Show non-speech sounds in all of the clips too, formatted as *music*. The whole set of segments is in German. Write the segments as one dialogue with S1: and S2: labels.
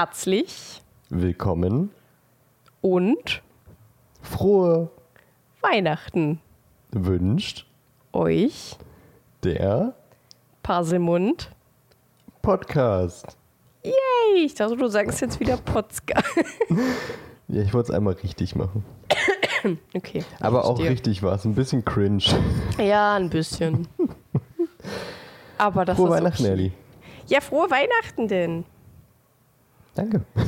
S1: herzlich
S2: Willkommen.
S1: und
S2: Frohe
S1: Weihnachten
S2: wünscht
S1: euch
S2: der
S1: Parselmund.
S2: Podcast.
S1: Yay! Ich dachte, du sagst jetzt wieder Potzka. *laughs*
S2: Ja, ich wollte es einmal richtig machen. *coughs*
S1: Okay.
S2: Aber auch
S1: verstehe.
S2: richtig war es. Ein bisschen cringe. *laughs*
S1: Ja, ein bisschen. *laughs* Aber das
S2: Frohe
S1: ist
S2: Weihnachten,
S1: okay.
S2: Ellie.
S1: Ja, frohe Weihnachten denn.
S2: Danke. *laughs*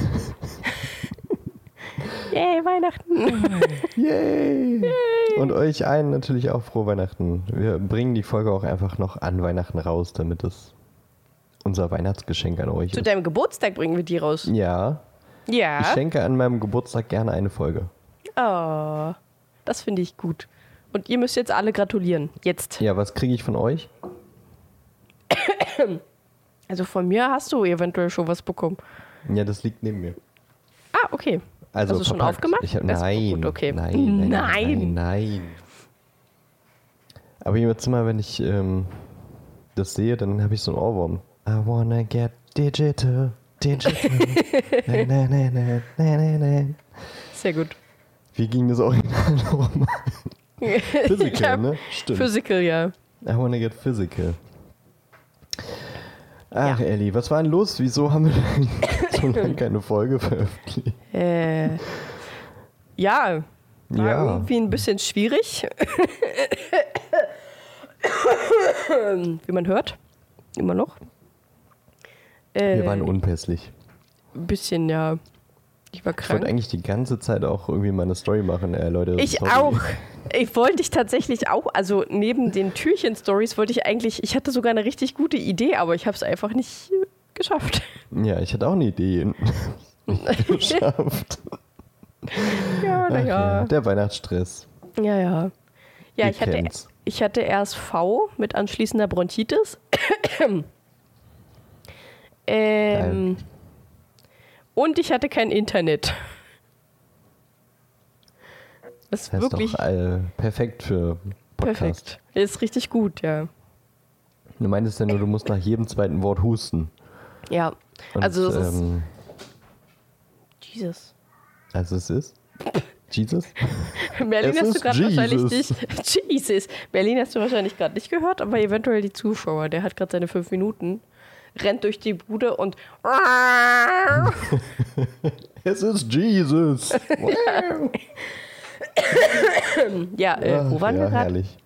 S1: Yay, Weihnachten. *laughs*
S2: Yay! Und euch allen natürlich auch frohe Weihnachten. Wir bringen die Folge auch einfach noch an Weihnachten raus, damit es unser Weihnachtsgeschenk an euch
S1: Zu
S2: ist.
S1: deinem Geburtstag bringen wir die raus.
S2: Ja, ich
S1: Ja.
S2: schenke an meinem Geburtstag gerne eine Folge.
S1: Oh, das finde ich gut. Und ihr müsst jetzt alle gratulieren. Jetzt.
S2: Ja, was kriege ich von euch? *coughs*
S1: Also von mir hast du eventuell schon was bekommen.
S2: Ja, das liegt neben mir.
S1: Ah, okay.
S2: Also
S1: Hast du schon
S2: verpackt.
S1: aufgemacht?
S2: Ich hab, nein,
S1: gut, okay.
S2: nein, nein,
S1: Nein.
S2: nein, nein. Aber jedes Mal, wenn ich ähm, das sehe, dann habe ich so einen Ohrwurm. I wanna get digital, digital. *laughs* na, na, na, na, na, na, na.
S1: Sehr gut.
S2: Wie ging das Original *laughs* nochmal? *laughs* Physical, ne? Stimmt.
S1: Physical, ja.
S2: I wanna get physical. Ach,
S1: Ja.
S2: Ellie, was war denn los? Wieso haben wir so lange keine Folge veröffentlicht?
S1: Äh, ja, war
S2: Ja.
S1: irgendwie ein bisschen schwierig. Wie man hört. Immer noch. Äh,
S2: Wir waren unpässlich.
S1: ein bisschen, ja. Ich war
S2: Ich wollte
S1: krank.
S2: eigentlich die ganze Zeit auch irgendwie mal eine Story machen, äh, Leute.
S1: Ich
S2: sorry.
S1: auch. Ich wollte dich tatsächlich auch, also neben den Türchen-Stories wollte ich eigentlich, ich hatte sogar eine richtig gute Idee, aber ich habe es einfach nicht geschafft.
S2: Ja, ich hatte auch eine Idee. *laughs* *laughs* Geschafft.
S1: Ja, naja.
S2: Der Weihnachtsstress.
S1: Ja, ja. Ja, ich hatte, ich hatte RSV mit anschließender Bronchitis. *clears throat* ähm, und ich hatte kein Internet. Das ist
S2: Das ist
S1: wirklich
S2: doch äh, perfekt für Podcast.
S1: perfekt. Ist richtig gut, ja.
S2: Du meintest ja nur, du musst nach jedem zweiten Wort husten.
S1: Ja.
S2: Und,
S1: also, es ist.
S2: ähm,
S1: Jesus.
S2: also es ist Jesus? *laughs*
S1: Berlin
S2: Es
S1: hast du gerade wahrscheinlich nicht. *laughs* Jesus. Berlin hast du wahrscheinlich gerade nicht gehört, aber eventuell die Zuschauer. Der hat gerade seine fünf Minuten, rennt durch die Bude und. *laughs*
S2: Es ist Jesus.
S1: Ja, äh, wo waren
S2: ja,
S1: wir gerade?
S2: herrlich.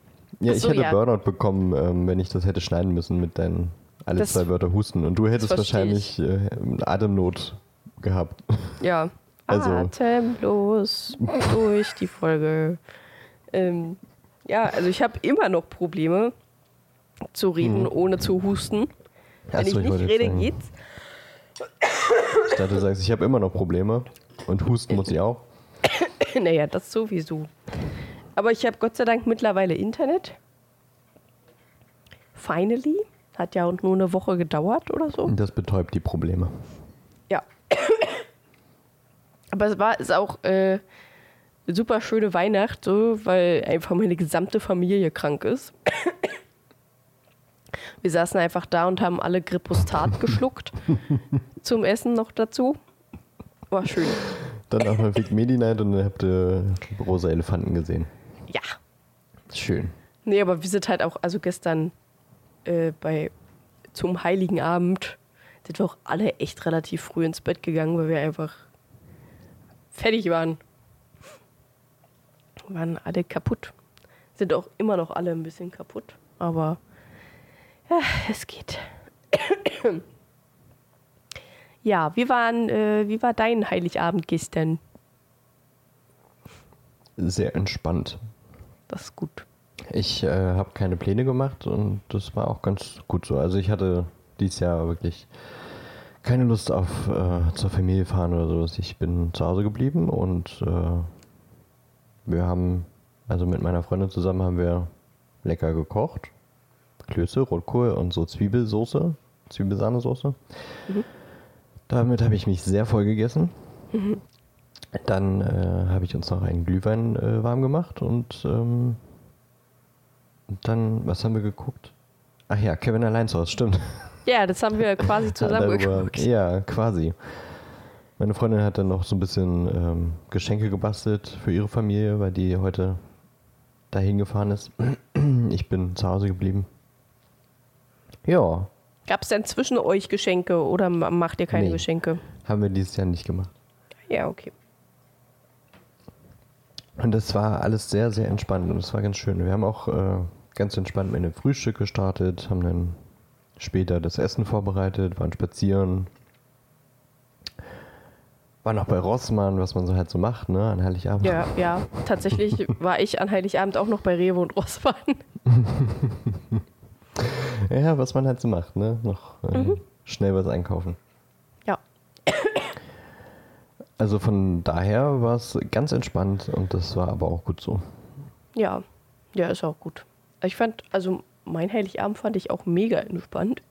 S2: Ja,
S1: Ach
S2: ich hätte
S1: ja.
S2: Burnout bekommen, ähm, wenn ich das hätte schneiden müssen mit deinen alle
S1: Das-
S2: zwei Wörter husten. Und du hättest wahrscheinlich äh, Atemnot gehabt.
S1: Ja. *laughs*
S2: Also-
S1: Atemlos durch die Folge. Ähm, ja, also ich habe immer noch Probleme zu reden, ohne zu husten. Wenn
S2: Ach so,
S1: ich nicht rede,
S2: sagen,
S1: geht's.
S2: Ich dachte, du sagst, ich habe immer noch Probleme. Und husten muss ich auch. *coughs*
S1: naja, das sowieso. Aber ich habe Gott sei Dank mittlerweile Internet. Finally. Hat ja nur eine Woche gedauert oder so.
S2: Das betäubt die Probleme.
S1: Ja. Aber es war ist auch äh, eine super schöne Weihnacht, so, weil einfach meine gesamte Familie krank ist. Wir saßen einfach da und haben alle Grippostat *laughs* geschluckt. zum Essen noch dazu. War schön.
S2: Dann auch noch Big Medi Night und dann habt ihr rosa Elefanten gesehen.
S1: Ja.
S2: Schön.
S1: Nee, aber wir sind halt auch, also gestern äh, bei zum Heiligen Abend sind wir auch alle echt relativ früh ins Bett gegangen, weil wir einfach fertig waren. Waren alle kaputt. Sind auch immer noch alle ein bisschen kaputt, aber ja, es geht. *clears throat* ja, wie, waren, äh, wie war dein Heiligabend gestern?
S2: Sehr entspannt.
S1: Das ist gut.
S2: Ich äh, habe keine Pläne gemacht und das war auch ganz gut so. Also ich hatte dieses Jahr wirklich keine Lust auf äh, zur Familie fahren oder sowas. Ich bin zu Hause geblieben und äh, wir haben, also mit meiner Freundin zusammen haben wir lecker gekocht. Klöße, Rotkohl und so Zwiebelsoße, Zwiebelsahnesoße. Damit habe ich mich sehr voll gegessen. Dann äh, habe ich uns noch einen Glühwein äh, warm gemacht und ähm, dann, was haben wir geguckt? Ach ja, Kevin allein zu Hause, stimmt.
S1: Ja, das haben wir quasi *laughs* zusammen
S2: Darüber-
S1: geguckt.
S2: Ja, quasi. Meine Freundin hat dann noch so ein bisschen ähm, Geschenke gebastelt für ihre Familie, weil die heute dahin gefahren ist. *clears throat* Ich bin zu Hause geblieben. Ja,
S1: Gab es denn zwischen euch Geschenke oder ma- macht ihr keine
S2: Nee.
S1: Geschenke?
S2: haben wir dieses Jahr nicht gemacht.
S1: Ja, okay.
S2: Und das war alles sehr, sehr entspannt und es war ganz schön. Wir haben auch äh, ganz entspannt mit dem Frühstück gestartet, haben dann später das Essen vorbereitet, waren spazieren. Waren auch bei Rossmann, was man so halt so macht, ne, an Heiligabend.
S1: Ja, ja. Tatsächlich *laughs* war ich an Heiligabend auch noch bei Rewe und Rossmann. *laughs*
S2: Ja, was man halt so macht, ne? Noch äh, schnell was einkaufen.
S1: Ja. *coughs*
S2: Also von daher war es ganz entspannt und das war aber auch gut so.
S1: Ja. Ja, ist auch gut. Ich fand, also mein Heiligabend fand ich auch mega entspannt.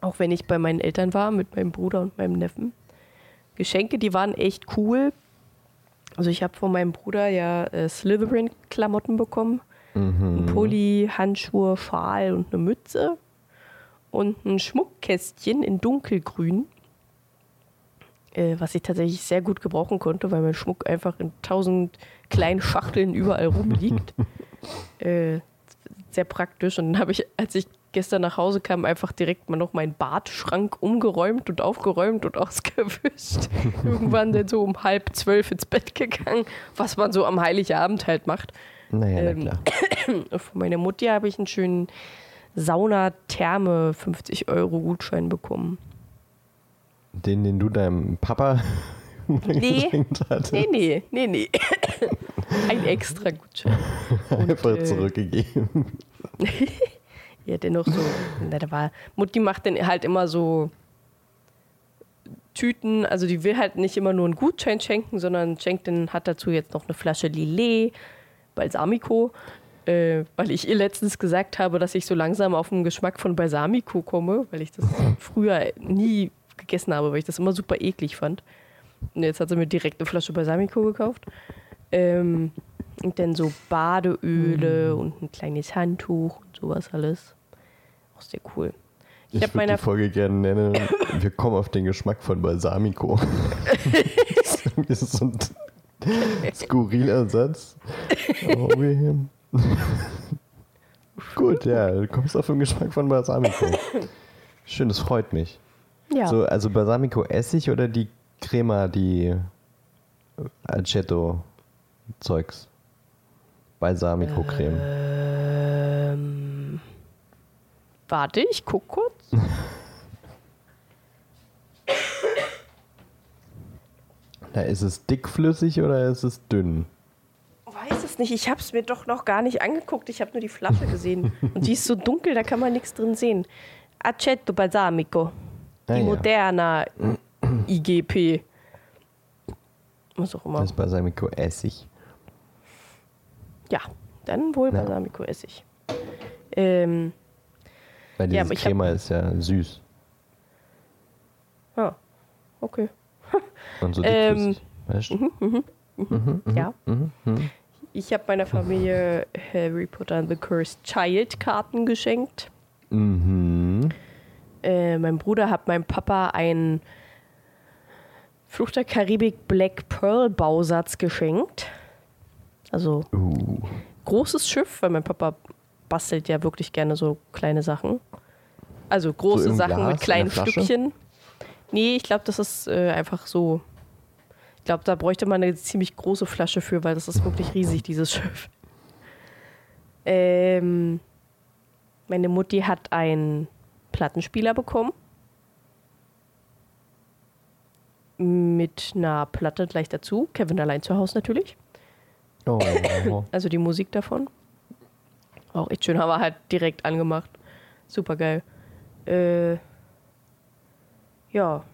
S1: auch wenn ich bei meinen Eltern war, mit meinem Bruder und meinem Neffen. Geschenke, die waren echt cool. Also ich habe von meinem Bruder ja äh, Slytherin-Klamotten bekommen. Ein Pulli, Handschuhe, Schal und eine Mütze. Und ein Schmuckkästchen in dunkelgrün. Äh, was ich tatsächlich sehr gut gebrauchen konnte, weil mein Schmuck einfach in tausend kleinen Schachteln überall rumliegt. *laughs* äh, sehr praktisch. Und dann habe ich, als ich gestern nach Hause kam, einfach direkt mal noch meinen Badschrank umgeräumt und aufgeräumt und *laughs* ausgewischt. Irgendwann dann so um halb zwölf ins Bett gegangen, was man so am Heiligabend halt macht.
S2: Naja,
S1: Ähm,
S2: na klar. *coughs*
S1: Von meiner Mutti habe ich einen schönen Sauna-Therme 50 Euro Gutschein bekommen.
S2: Den, den du deinem Papa
S1: Nee. Nee, nee, nee, nee. *coughs* Ein extra Gutschein. *laughs*
S2: einfach
S1: äh,
S2: zurückgegeben. *laughs*
S1: Ja, dennoch so. Na, da war, Mutti macht dann halt immer so Tüten, also die will halt nicht immer nur einen Gutschein schenken, sondern schenkt dann, hat dazu jetzt noch eine Flasche Lillet, Balsamico, äh, weil ich ihr letztens gesagt habe, dass ich so langsam auf den Geschmack von Balsamico komme, weil ich das *laughs* früher nie gegessen habe, weil ich das immer super eklig fand. Und jetzt hat sie mir direkt eine Flasche Balsamico gekauft. Ähm, und dann so Badeöle und ein kleines Handtuch und sowas alles. Auch sehr cool. Ich,
S2: Ich, würde die Folge gerne nennen, *coughs* wir kommen auf den Geschmack von Balsamico. *laughs* das ist so ein skurriler Satz. Oh, *laughs* Gut, ja, du kommst auf den Geschmack von Balsamico. *coughs* Schön, das freut mich.
S1: ja,
S2: So, also Balsamico Essig oder die Crema, die Aceto-Zeugs? Balsamico-Creme.
S1: ähm, warte, ich guck kurz. *laughs*
S2: Na, ist es dickflüssig oder ist es dünn?
S1: Weiß es nicht, ich habe es mir doch noch gar nicht angeguckt. Ich habe nur die Flasche gesehen. Und die ist so dunkel, da kann man nichts drin sehen. Aceto Balsamico. Die
S2: Ah, ja.
S1: Moderna IGP. Was auch immer.
S2: Das ist Balsamico Essig.
S1: Ja, dann wohl
S2: Ja.
S1: Balsamico-Essig. Ähm,
S2: Weil
S1: Ja,
S2: dieses
S1: aber ich hab-
S2: Crema ist ja süß
S1: ah, okay. *laughs*
S2: und so
S1: Ähm,
S2: dickflüssig. weißt du?
S1: Ja.
S2: Mhm, mhm.
S1: Ich habe meiner Familie Harry Potter and the Cursed Child Karten geschenkt.
S2: Mhm.
S1: Äh, mein Bruder hat meinem Papa einen Fluch der Karibik Black Pearl Bausatz geschenkt. Also
S2: Uh.
S1: großes Schiff, weil mein Papa bastelt ja wirklich gerne so kleine Sachen. Also große
S2: im
S1: Sachen
S2: Glas,
S1: mit kleinen? Stückchen. Nee, ich glaube, das ist äh, einfach so. Ich glaube, da bräuchte man eine ziemlich große Flasche für, weil das ist wirklich riesig, dieses Schiff. Ähm, meine Mutti hat einen Plattenspieler bekommen. Mit einer Platte gleich dazu. Kevin allein zu Hause natürlich.
S2: Oh. *laughs*
S1: Also die Musik davon. Auch echt schön, haben wir halt direkt angemacht. Super geil. Äh, ja.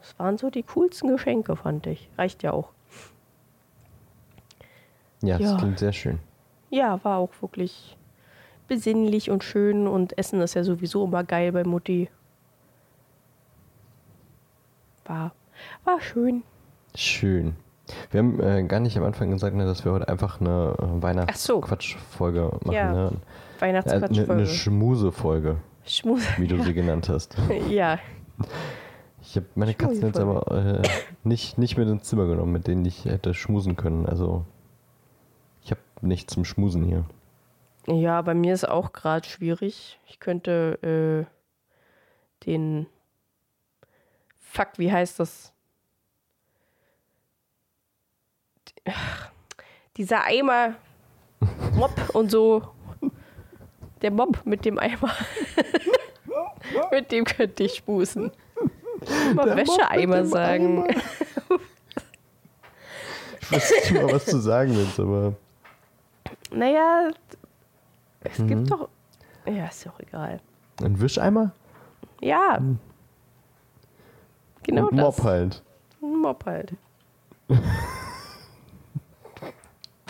S1: Das waren so die coolsten Geschenke, fand ich. Reicht ja auch.
S2: Ja, das
S1: Ja.
S2: klingt sehr schön.
S1: Ja, war auch wirklich besinnlich und schön und Essen ist ja sowieso immer geil bei Mutti. War, war schön.
S2: Schön. Wir haben äh, gar nicht am Anfang gesagt, ne, dass wir heute einfach eine äh,
S1: Ach so.
S2: Weihnachtsquatschfolge machen.
S1: Ja,
S2: Ne? Ja, eine, eine
S1: Weihnachtsquatschfolge.
S2: Schmuse-Folge,
S1: Schmus.
S2: wie du sie *laughs* genannt hast.
S1: ja.
S2: Ich habe meine Katzen jetzt aber äh, nicht, nicht mit ins Zimmer genommen, mit denen ich hätte schmusen können. Also ich habe nichts zum Schmusen hier.
S1: Ja, bei mir ist auch gerade schwierig. Ich könnte äh, den Fuck, wie heißt das? Ach, dieser Eimer Mob und so. Der Mob mit dem Eimer. *laughs* mit dem könnte ich spusen. Mal Wäscheeimer sagen.
S2: ich weiß nicht mal, was du sagen willst, aber.
S1: Naja, es mhm. gibt doch. Ja, ist auch egal.
S2: Ein Wischeimer?
S1: Ja. Hm. Genau
S2: Und
S1: das.
S2: Mob halt.
S1: Mob *laughs* halt.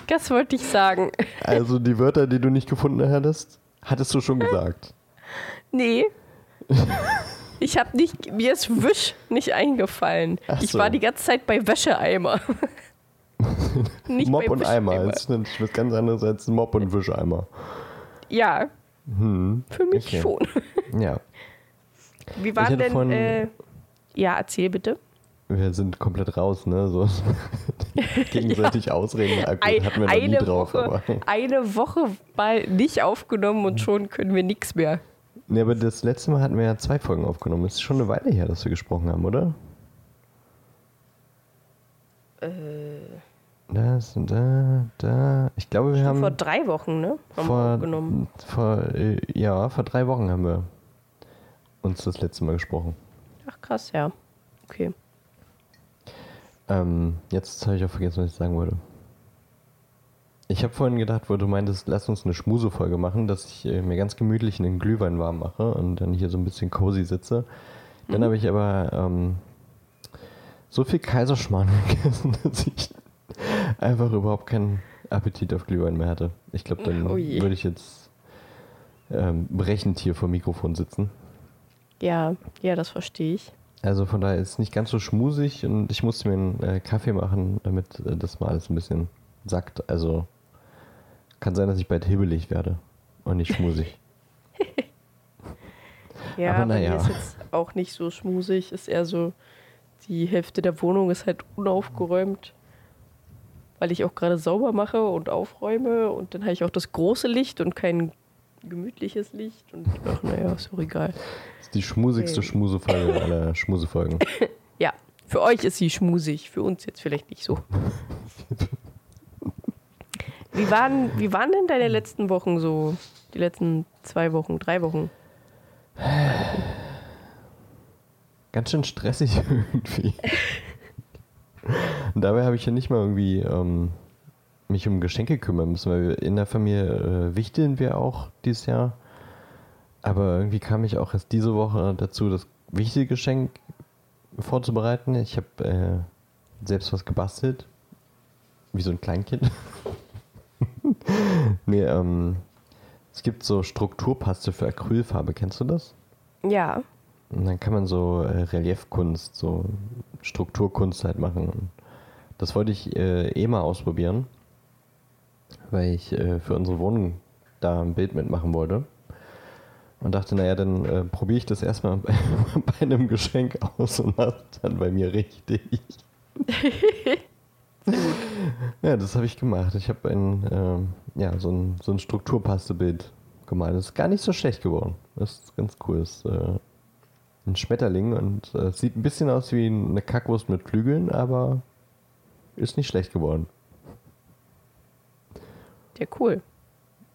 S1: das wollte ich sagen.
S2: Also die Wörter, die du nicht gefunden hattest, hattest du schon gesagt.
S1: Nee. *laughs* Ich habe nicht, mir ist Wisch nicht eingefallen. Ach ich so. war die ganze Zeit bei Wäscheeimer. *laughs*
S2: Mob und Eimer. Das ist was ganz anderes als Mob und Wischeimer.
S1: Ja. Hm. Für mich okay. schon.
S2: Ja.
S1: Wie war denn. Äh, ja, erzähl bitte.
S2: Wir sind komplett raus, ne? So *laughs* gegenseitig ja. ausreden.
S1: Ein, hatten wir noch nie drauf. Woche, aber. Eine Woche mal nicht aufgenommen und schon können wir nichts mehr.
S2: Ne, aber das letzte Mal hatten wir ja zwei Folgen aufgenommen. Es ist schon eine Weile her, dass wir gesprochen haben, oder?
S1: Äh.
S2: Das, da, da. Ich glaube, wir schon haben.
S1: Vor drei Wochen, ne?
S2: Haben vor, aufgenommen. Vor, äh, ja, vor drei Wochen haben wir uns das letzte Mal gesprochen.
S1: Ach, krass, ja. Okay.
S2: Ähm, jetzt habe ich auch vergessen, was ich sagen wollte. Ich habe vorhin gedacht, wo du meintest, lass uns eine Schmusefolge machen, dass ich äh, mir ganz gemütlich einen Glühwein warm mache und dann hier so ein bisschen cozy sitze. Dann mhm. habe ich aber ähm, so viel Kaiserschmarrn *laughs* gegessen, dass ich einfach überhaupt keinen Appetit auf Glühwein mehr hatte. Ich glaube, dann oh würde ich jetzt ähm, brechend hier vor dem Mikrofon sitzen.
S1: Ja, ja, das verstehe ich.
S2: Also von daher ist es nicht ganz so schmusig und ich musste mir einen äh, Kaffee machen, damit äh, das mal alles ein bisschen sackt. Also kann sein, dass ich bald hibbelig werde und nicht schmusig. *laughs*
S1: ja, aber naja. ist jetzt auch nicht so schmusig. Ist eher so, die Hälfte der Wohnung ist halt unaufgeräumt, weil ich auch gerade sauber mache und aufräume und dann habe ich auch das große Licht und kein gemütliches Licht und ach naja, ist auch egal.
S2: Die schmusigste okay. Schmusefolge *laughs* aller Schmusefolgen.
S1: ja, für euch ist sie schmusig, für uns jetzt vielleicht nicht so. wie, waren, wie waren denn deine letzten Wochen so? Die letzten zwei Wochen, drei Wochen?
S2: Ganz schön stressig *laughs* irgendwie. Und dabei habe ich ja nicht mal irgendwie ähm, mich um Geschenke kümmern müssen, weil wir in der Familie äh, wichteln wir auch dieses Jahr. Aber irgendwie kam ich auch erst diese Woche dazu, das wichtige Geschenk vorzubereiten. Ich habe äh, selbst was gebastelt. Wie so ein Kleinkind. *laughs* nee, ähm, es gibt so Strukturpaste für Acrylfarbe. Kennst du das?
S1: Ja.
S2: Und dann kann man so äh, Reliefkunst, so Strukturkunst halt machen. Das wollte ich äh, eh mal ausprobieren weil ich äh, für unsere Wohnung da ein Bild mitmachen wollte. Und dachte, naja, dann äh, probiere ich das erstmal bei, *laughs* bei, einem Geschenk aus und mache dann bei mir richtig. *laughs* ja, das habe ich gemacht. Ich habe ein, ähm, ja, so ein, so ein Strukturpastebild gemalt. Das ist gar nicht so schlecht geworden. Das ist ganz cool. Das ist äh, ein Schmetterling und äh, sieht ein bisschen aus wie eine Kackwurst mit Flügeln, aber ist nicht schlecht geworden.
S1: Ja, cool.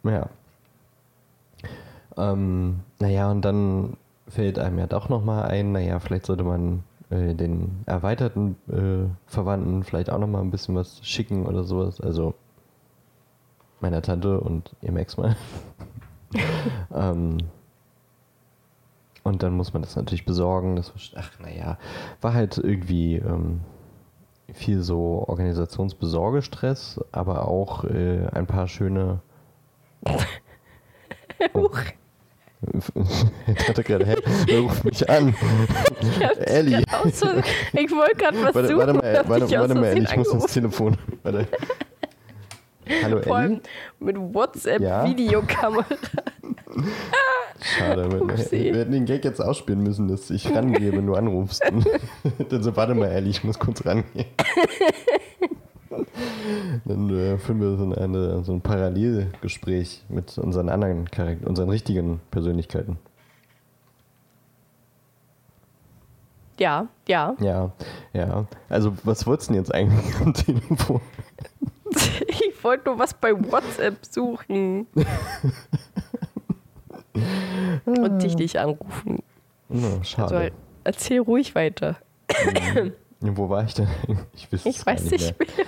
S2: Ja. Ähm, naja, und dann fällt einem ja doch nochmal ein, naja, vielleicht sollte man äh, den erweiterten äh, Verwandten vielleicht auch nochmal ein bisschen was schicken oder sowas. Also meiner Tante und ihrem Ex-Mann. *laughs* ähm, und dann muss man das natürlich besorgen. Das, ach, naja, war halt irgendwie ähm, viel so Organisationsbesorgestress, aber auch äh, ein paar schöne. *laughs* Oh. *laughs* ich hatte gerade, hey, wer ruft mich an? *laughs* Ellie.
S1: So, ich wollte gerade was
S2: warte,
S1: suchen.
S2: Warte mal, warte, warte mal, Ellie, ich muss ins Telefon. Warte. Hallo, Ellie?
S1: Mit WhatsApp-Videokamera.
S2: Ja? *laughs* schade. Wir, wir hätten den Gag jetzt ausspielen müssen, dass ich rangehe, wenn du anrufst. Dann so, warte mal, ehrlich, ich muss kurz rangehen. Dann äh, führen wir so, ein- eine, so ein Parallelgespräch mit unseren anderen Charakter unseren richtigen Persönlichkeiten.
S1: Ja, ja.
S2: Ja, ja. Also, was wolltest du denn jetzt eigentlich am Telefon? *laughs*
S1: Ich wollte nur was bei WhatsApp suchen. Und dich nicht anrufen.
S2: Na, schade.
S1: Also erzähl ruhig weiter.
S2: Wo war ich denn? Ich, weiß
S1: Ich weiß nicht mehr.
S2: mehr.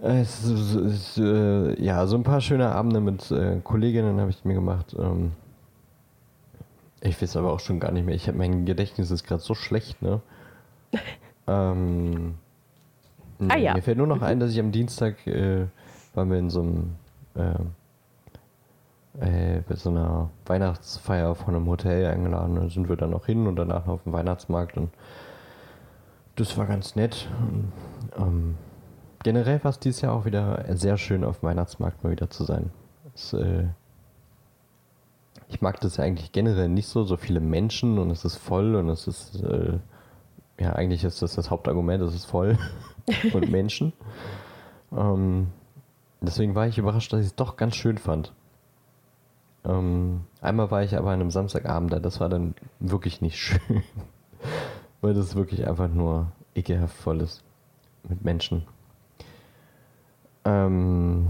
S2: Es, ist- es, ist, äh, ja, so ein paar schöne Abende mit äh, Kolleginnen habe ich mir gemacht. Ähm, ich weiß aber auch schon gar nicht mehr. Ich hab, mein Gedächtnis ist gerade so schlecht, ne? *laughs* ähm,
S1: Ah, ja.
S2: Mir fällt nur noch ein, dass ich am Dienstag äh, waren wir in so einem äh, äh, bei so einer Weihnachtsfeier von einem Hotel eingeladen. Da sind wir dann noch hin und danach noch auf dem Weihnachtsmarkt und das war ganz nett. Und, ähm, generell war es dieses Jahr auch wieder sehr schön, auf dem Weihnachtsmarkt mal wieder zu sein. Es, äh, ich mag das ja eigentlich generell nicht so, so viele Menschen und es ist voll und es ist, äh, ja, eigentlich ist das das Hauptargument, es ist voll *laughs* und Menschen. Ähm, deswegen war ich überrascht, dass ich es doch ganz schön fand. Ähm, einmal war ich aber an einem Samstagabend da, das war dann wirklich nicht *laughs* schön. Weil das wirklich einfach nur ekelhaft voll ist mit Menschen. Ähm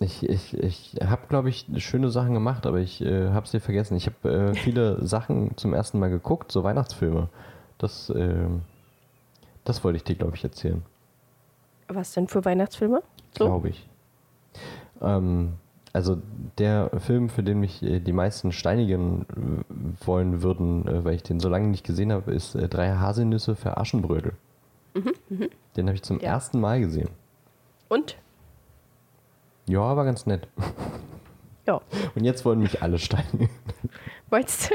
S2: ich ich, ich habe, glaube ich, schöne Sachen gemacht, aber ich äh, habe sie vergessen. Ich habe äh, *laughs* viele Sachen zum ersten Mal geguckt, so Weihnachtsfilme. Das, ähm, das wollte ich dir, glaube ich, erzählen.
S1: Was denn für Weihnachtsfilme? So?
S2: Glaube ich. Ähm, also der Film, für den mich äh, die meisten steinigen äh, wollen würden, äh, weil ich den so lange nicht gesehen habe, ist äh, Drei Haselnüsse für Aschenbrödel. Den habe ich zum
S1: Ja.
S2: ersten Mal gesehen.
S1: Und?
S2: Ja, war ganz nett.
S1: Ja.
S2: Und jetzt wollen mich alle steinigen.
S1: Meinst du?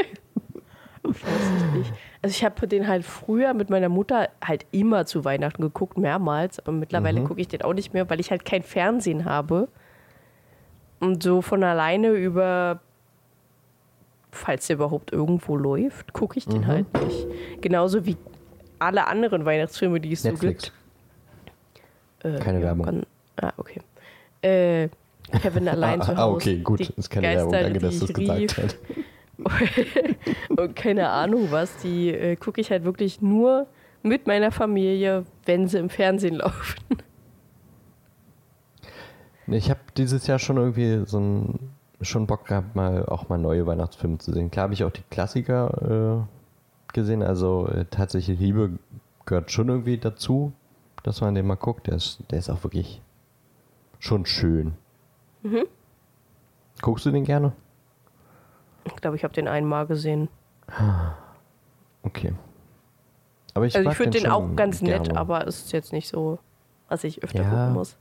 S1: Ich weiß es nicht. Also ich habe den halt früher mit meiner Mutter halt immer zu Weihnachten geguckt, mehrmals, aber mittlerweile
S2: Mhm.
S1: gucke ich den auch nicht mehr, weil ich halt kein Fernsehen habe. Und so von alleine über, falls der überhaupt irgendwo läuft, gucke ich den
S2: Mhm.
S1: halt nicht. Genauso wie alle anderen Weihnachtsfilme, die es
S2: Netflix.
S1: so gibt. Äh,
S2: Keine
S1: ja,
S2: Werbung.
S1: kann- ah, okay. Äh, Kevin *laughs* allein
S2: ah,
S1: zu Hause.
S2: ah, okay, gut.
S1: Die
S2: Ist keine
S1: Geister,
S2: Werbung. Danke, dass du es gesagt hast. *laughs*
S1: und keine Ahnung was, die äh, gucke ich halt wirklich nur mit meiner Familie, wenn sie im Fernsehen *laughs* laufen.
S2: Ich habe dieses Jahr schon irgendwie so ein, schon Bock gehabt, mal auch mal neue Weihnachtsfilme zu sehen. Klar habe ich auch die Klassiker äh, gesehen, also äh, tatsächlich Liebe gehört schon irgendwie dazu, dass man den mal guckt. Der ist, der ist auch wirklich schon schön.
S1: Mhm.
S2: Guckst du den gerne?
S1: Ich glaube, ich habe den einmal gesehen. *sighs*
S2: Okay. Aber ich,
S1: also ich finde den
S2: schon
S1: auch ganz nett,
S2: gerne.
S1: aber es ist jetzt nicht so, was ich öfter
S2: Ja.
S1: gucken muss.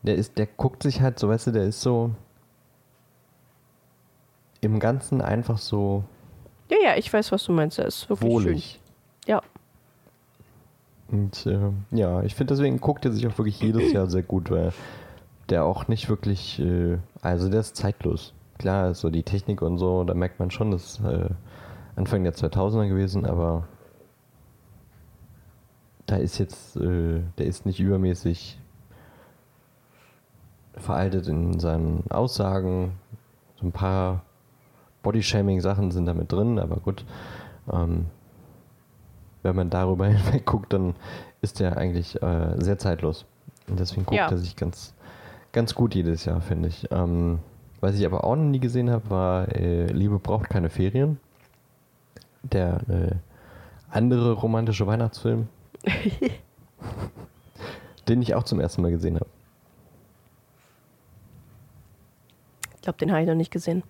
S2: Der ist, der guckt sich halt so, weißt du, der ist so im Ganzen einfach so
S1: Ja, ja, ich weiß, was du meinst. Der ist wirklich
S2: wohlig.
S1: schön. Ja.
S2: Und äh, ja, ich finde deswegen guckt er sich auch wirklich jedes Jahr sehr gut, weil der auch nicht wirklich, äh, also der ist zeitlos. Klar, so die Technik und so, da merkt man schon, das ist äh, Anfang der 2000er gewesen, aber da ist jetzt, äh, der ist nicht übermäßig veraltet in seinen Aussagen. So ein paar Bodyshaming-Sachen sind damit drin, aber gut. Ähm, wenn man darüber *laughs* hinweg guckt, dann ist der eigentlich äh, sehr zeitlos. Und deswegen guckt
S1: Ja.
S2: er sich ganz, ganz gut jedes Jahr, finde ich. Ähm, was ich aber auch noch nie gesehen habe, war äh, Liebe braucht keine Ferien. Der äh, andere romantische Weihnachtsfilm, *laughs* den ich auch zum ersten Mal gesehen habe.
S1: Ich glaube, den habe ich noch nicht gesehen.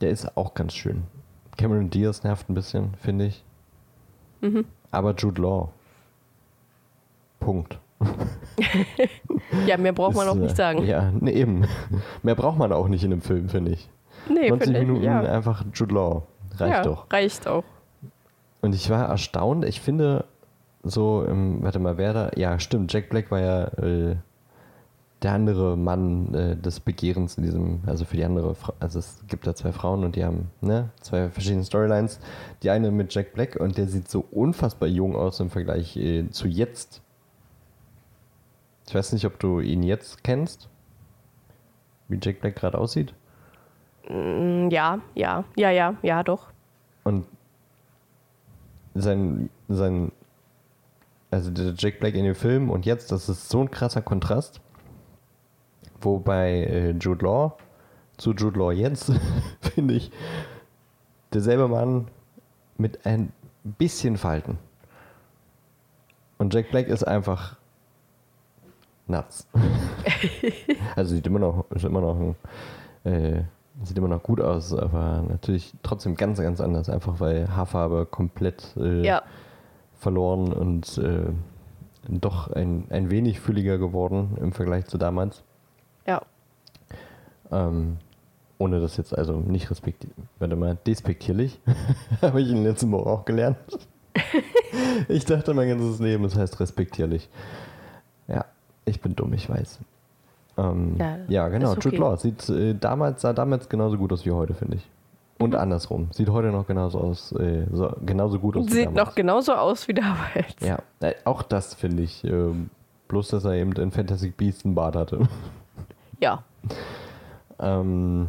S2: Der ist auch ganz schön. Cameron Diaz nervt ein bisschen, finde ich.
S1: Mhm.
S2: Aber Jude Law. Punkt. *laughs*
S1: Ja, mehr braucht man
S2: Ist,
S1: auch nicht
S2: äh,
S1: sagen.
S2: Ja, nee, eben. *laughs* Mehr braucht man auch nicht in einem Film, finde ich.
S1: nee,
S2: 90
S1: finde ich,
S2: Minuten
S1: ja.
S2: einfach Jude Law. Reicht
S1: ja,
S2: doch.
S1: Reicht auch.
S2: Und ich war erstaunt. Ich finde, so, im, warte mal, wer da? Ja, stimmt, Jack Black war ja äh, der andere Mann äh, des Begehrens in diesem, also für die andere, Fra also es gibt da zwei Frauen und die haben ne, zwei verschiedene Storylines. Die eine mit Jack Black und der sieht so unfassbar jung aus im Vergleich äh, zu jetzt. Ich weiß nicht, ob du ihn jetzt kennst, wie Jack Black gerade aussieht.
S1: Mm, Ja, ja, ja, ja, ja, doch.
S2: Und sein, sein, also der Jack Black in dem Film und jetzt, das ist so ein krasser Kontrast. Wobei äh, Jude Law zu Jude Law jetzt, *laughs* finde ich, derselbe Mann mit ein bisschen Falten. Und Jack Black ist einfach nuts. *laughs* also sieht immer noch, ist immer noch ein, äh, sieht immer noch gut aus, aber natürlich trotzdem ganz, ganz anders, einfach weil Haarfarbe komplett äh,
S1: Ja,
S2: verloren und äh, doch ein, ein wenig fülliger geworden im Vergleich zu damals. Ähm, ohne das jetzt also nicht respektiert, warte mal, despektierlich, *laughs* habe ich in den letzten Wochen auch gelernt. *laughs* ich dachte mein ganzes Leben, es heißt respektierlich. Ja, ich bin dumm, ich weiß. Ähm,
S1: Ja,
S2: ja, genau,
S1: ist
S2: Jude
S1: okay.
S2: Law sieht äh, damals, sah damals genauso gut aus wie heute, finde ich. Und
S1: Mhm.
S2: andersrum, sieht heute noch genauso aus, äh, so, genauso gut aus wie
S1: Sieht
S2: damals.
S1: noch genauso aus wie damals.
S2: Ja, äh, auch das finde ich. Ähm, bloß, dass er eben in Fantastic Beasts einen Bart hatte.
S1: Ja. *laughs*
S2: ähm,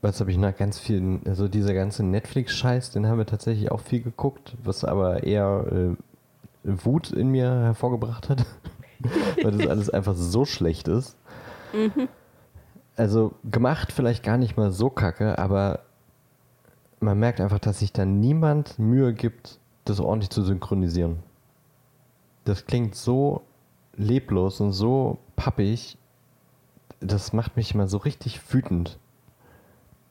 S2: was habe ich noch ganz viel, also dieser ganze Netflix-Scheiß, den haben wir tatsächlich auch viel geguckt, was aber eher äh, Wut in mir hervorgebracht hat, *laughs* weil das alles einfach so schlecht ist. Also gemacht vielleicht gar nicht mal so kacke, aber man merkt einfach, dass sich da niemand Mühe gibt, das ordentlich zu synchronisieren. Das klingt so leblos und so pappig, das macht mich immer so richtig wütend.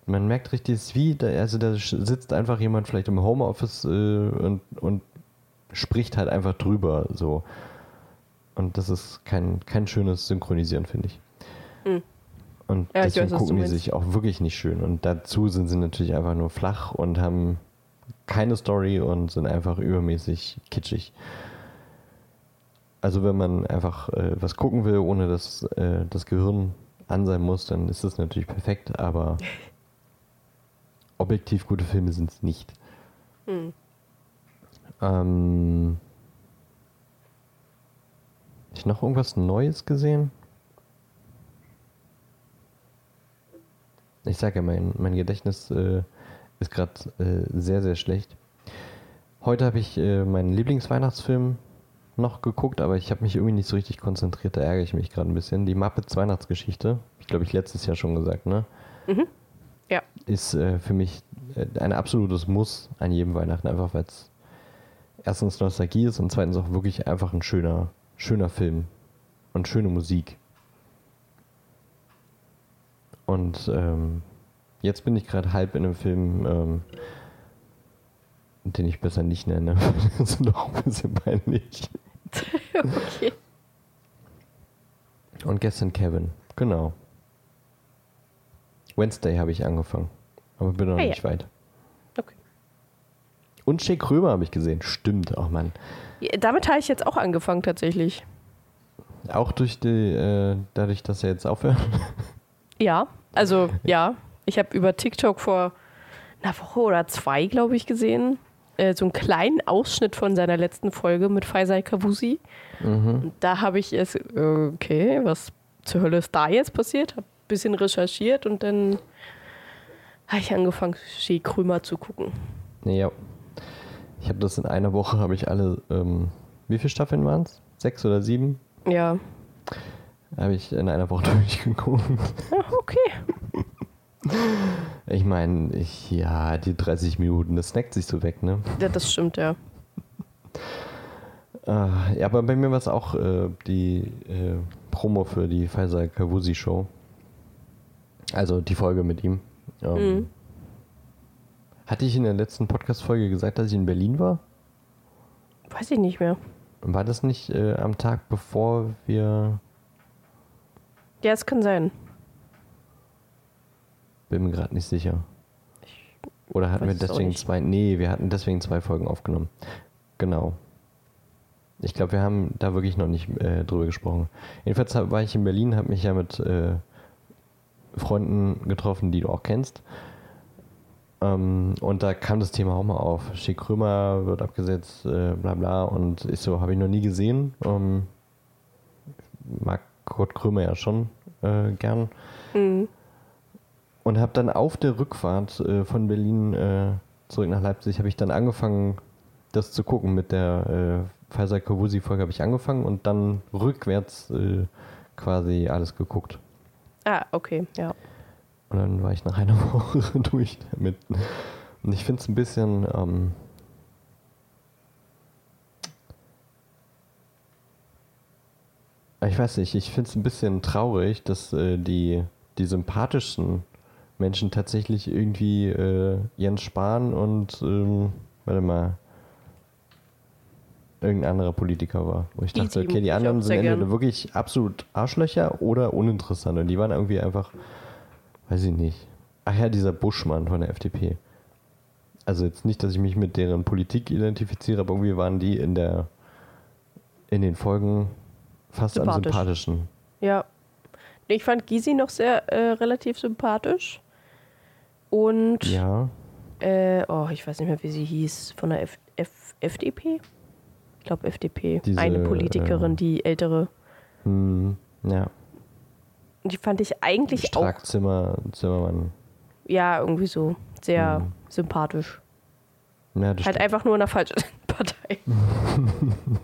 S2: Man merkt richtig, es ist wie, da, also da sitzt einfach jemand vielleicht im Homeoffice äh, und, und spricht halt einfach drüber so. Und das ist kein, kein schönes Synchronisieren, finde ich.
S1: Hm.
S2: Und
S1: Ja,
S2: deswegen
S1: weiß,
S2: gucken die sich auch wirklich nicht schön. Und dazu sind sie natürlich einfach nur flach und haben keine Story und sind einfach übermäßig kitschig. Also wenn man einfach äh, was gucken will, ohne dass äh, das Gehirn an sein muss, dann ist das natürlich perfekt, aber *laughs* objektiv gute Filme sind es nicht.
S1: Hm.
S2: Ähm, hab ich noch irgendwas Neues gesehen? Ich sage ja, mein, mein Gedächtnis äh, ist gerade äh, sehr, sehr schlecht. Heute habe ich äh, meinen Lieblingsweihnachtsfilm noch geguckt, aber ich habe mich irgendwie nicht so richtig konzentriert, da ärgere ich mich gerade ein bisschen. Die Muppets Weihnachtsgeschichte, ich glaube, ich letztes Jahr schon gesagt, ne?
S1: Ja.
S2: Ist äh, für mich äh, ein absolutes Muss an jedem Weihnachten, einfach weil es erstens Nostalgie ist und zweitens auch wirklich einfach ein schöner, schöner Film und schöne Musik. Und ähm, jetzt bin ich gerade halb in einem Film, ähm, den ich besser nicht nenne. *laughs* das ist doch ein bisschen peinlich. *laughs*
S1: okay.
S2: Und gestern Kevin, genau. Wednesday habe ich angefangen, aber bin noch
S1: Ah, ja.
S2: nicht weit.
S1: okay.
S2: Und Shea Krömer habe ich gesehen, stimmt, auch Mann.
S1: Ja, Damit habe ich jetzt auch angefangen tatsächlich.
S2: Auch durch die, äh, dadurch, dass er jetzt aufhört. *laughs*
S1: Ja, also ja. Ich habe über TikTok vor einer Woche oder zwei, glaube ich, gesehen, äh, so einen kleinen Ausschnitt von seiner letzten Folge mit Faisal Kavusi.
S2: Mhm.
S1: Und da habe ich es, okay, was zur Hölle ist da jetzt passiert? Habe ein bisschen recherchiert und dann habe ich angefangen, Shea Krümer zu gucken.
S2: Ja. Ich habe das in einer Woche, habe ich alle, ähm, wie viele Staffeln waren es? Sechs oder sieben?
S1: Ja,
S2: Habe ich in einer Woche *laughs* durchgeguckt.
S1: ja okay.
S2: Ich meine, ich, ja, die 30 Minuten, das snackt sich so weg, ne?
S1: Ja, das stimmt, ja.
S2: Äh, ja, aber bei mir war es auch äh, die äh, Promo für die Faisal Kavusi Show. Also die Folge mit ihm. Ähm,
S1: Mhm.
S2: Hatte ich in der letzten Podcast-Folge gesagt, dass ich in Berlin war?
S1: Weiß ich nicht mehr.
S2: War das nicht äh, am Tag, bevor wir.
S1: Ja, es kann sein.
S2: Bin mir gerade nicht sicher. Oder hatten wir deswegen zwei. Nee, wir hatten deswegen zwei Folgen aufgenommen. genau. Ich glaube, wir haben da wirklich noch nicht äh, drüber gesprochen. Jedenfalls war ich in Berlin, habe mich ja mit äh, Freunden getroffen, die du auch kennst. Ähm, und da kam das Thema auch mal auf. Schick Krömer wird abgesetzt, äh, bla bla. Und ich so, habe ich noch nie gesehen. Ähm, mag Kurt Krömer ja schon äh, gern.
S1: Mhm.
S2: Und habe dann auf der Rückfahrt äh, von Berlin äh, zurück nach Leipzig, habe ich dann angefangen, das zu gucken. Mit der äh, Pfizer Kavusi-Folge habe ich angefangen und dann rückwärts äh, quasi alles geguckt.
S1: Ah, okay, ja.
S2: Und dann war ich nach einer *laughs* Woche durch damit. Und ich finde es ein bisschen. Ähm, ich weiß nicht, ich finde es ein bisschen traurig, dass äh, die, die sympathischsten Menschen tatsächlich irgendwie äh, Jens Spahn und, ähm, warte mal, irgendein anderer Politiker war. Wo ich dachte, okay, die anderen sind entweder
S1: gern.
S2: wirklich absolut Arschlöcher oder uninteressant. Und die waren irgendwie einfach, weiß ich nicht. Ach ja, dieser Buschmann von der FDP. Also jetzt nicht, dass ich mich mit deren Politik identifiziere, aber irgendwie waren die in der in den Folgen fast am
S1: Sympathisch.
S2: sympathischen.
S1: Ja. Ich fand Gysi noch sehr äh, relativ sympathisch. Und,
S2: Ja.
S1: äh, oh, ich weiß nicht mehr, wie sie hieß, von der F F FDP? Ich glaube FDP.
S2: Diese,
S1: Eine Politikerin,
S2: äh,
S1: die ältere.
S2: Hm, ja.
S1: Die fand ich eigentlich auch,
S2: Stark Zimmer, Zimmermann.
S1: ja, irgendwie so sehr
S2: Mhm.
S1: sympathisch.
S2: Ja,
S1: Halt
S2: stimmt.
S1: einfach nur in der falschen *laughs* Partei. *laughs*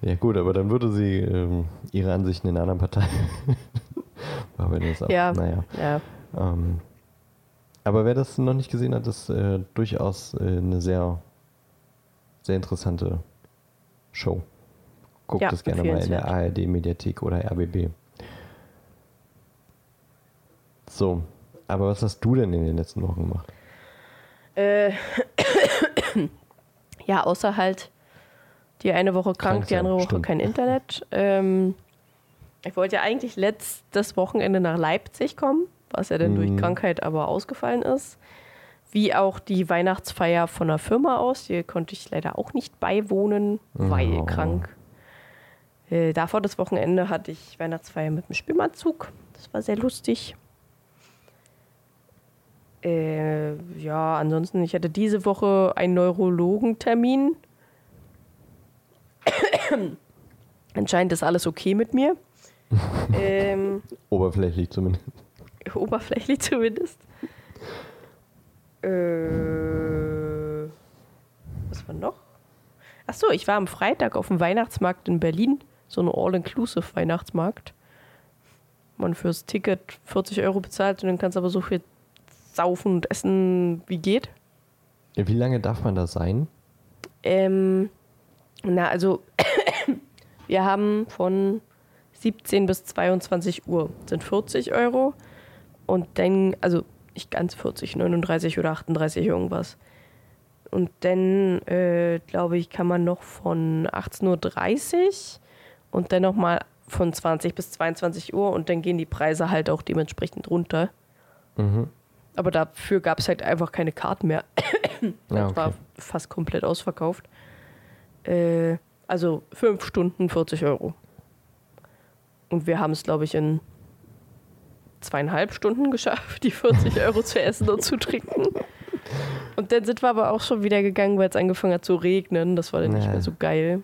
S2: ja gut, aber dann würde sie ähm, ihre Ansichten in einer anderen Partei. War wenn das auch.
S1: Ja.
S2: Naja.
S1: Ja.
S2: Ähm, aber wer das noch nicht gesehen hat, ist äh, durchaus äh, eine sehr, sehr interessante Show. Guckt
S1: Ja,
S2: es gerne mal in der. ARD-Mediathek oder RBB. So, aber was hast du denn in den letzten Wochen gemacht?
S1: Äh, *coughs* ja, außer halt die eine Woche krank,
S2: Krank
S1: die andere Woche
S2: stimmt.
S1: kein Internet. Ähm, ich wollte ja eigentlich letztes Wochenende nach Leipzig kommen, was ja dann durch
S2: Mhm.
S1: Krankheit aber ausgefallen ist. Wie auch die Weihnachtsfeier von der Firma aus. Hier konnte ich leider auch nicht beiwohnen, weil
S2: Oh.
S1: krank. Äh, davor das Wochenende hatte ich Weihnachtsfeier mit dem Schwimmanzug. Das war sehr lustig. Äh, ja, ansonsten, ich hatte diese Woche einen Neurologentermin. *coughs* Anscheinend ist alles okay mit mir. *laughs* ähm,
S2: Oberflächlich zumindest.
S1: Oberflächlich *laughs* zumindest. Äh, was war noch? Achso, ich war am Freitag auf dem Weihnachtsmarkt in Berlin. So ein All-Inclusive Weihnachtsmarkt. Man fürs Ticket 40 Euro bezahlt und dann kannst du aber so viel saufen und essen, wie geht.
S2: Wie lange darf man da sein?
S1: Ähm, na, also *coughs* wir haben von 17 bis 22 Uhr sind 40 Euro und dann, also nicht ganz 40, 39 oder 38 irgendwas. Und dann, äh, glaube ich, kann man noch von 18.30 Uhr und dann nochmal von 20 bis 22 Uhr und dann gehen die Preise halt auch dementsprechend runter.
S2: Mhm.
S1: Aber dafür gab es halt einfach keine Karten mehr.
S2: Ja,
S1: Das war
S2: okay.
S1: fast komplett ausverkauft. Äh, also fünf Stunden 40 Euro. Und wir haben es, glaube ich, in zweieinhalb Stunden geschafft, die 40 Euro zu essen und zu trinken. Und dann sind wir aber auch schon wieder gegangen, weil es angefangen hat zu regnen. Das war dann nicht
S2: Nee.
S1: mehr so geil.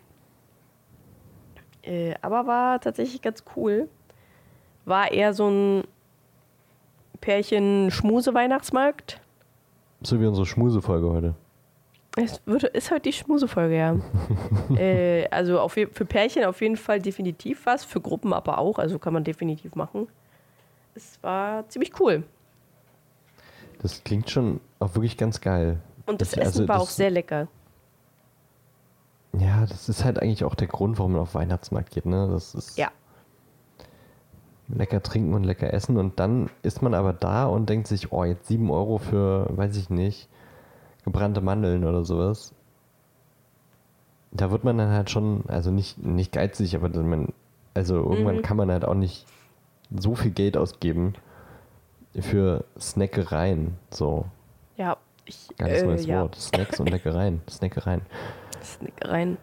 S1: Äh, aber war tatsächlich ganz cool. War eher so ein Pärchen-Schmuse-Weihnachtsmarkt.
S2: So wie unsere Schmusefolge heute.
S1: Es wird, ist halt die Schmusefolge, ja. *laughs* äh, also auf, für Pärchen auf jeden Fall definitiv was, für Gruppen aber auch, also kann man definitiv machen. Es war ziemlich cool.
S2: Das klingt schon auch wirklich ganz geil.
S1: Und das,
S2: Das-
S1: Essen
S2: also
S1: war
S2: das-
S1: auch sehr lecker.
S2: Ja, das ist halt eigentlich auch der Grund, warum man auf Weihnachtsmarkt geht, ne? Das ist
S1: Ja.
S2: lecker trinken und lecker essen und dann ist man aber da und denkt sich, oh, jetzt 7 Euro für, weiß ich nicht, gebrannte Mandeln oder sowas. Da wird man dann halt schon, also nicht, nicht geizig, aber dann man, also irgendwann
S1: Mhm.
S2: kann man halt auch nicht so viel Geld ausgeben für Snackereien. So.
S1: Ja, Ich,
S2: Ganz
S1: äh,
S2: neues
S1: ja.
S2: Wort. Snacks und Leckereien. Snackereien.
S1: Snackereien.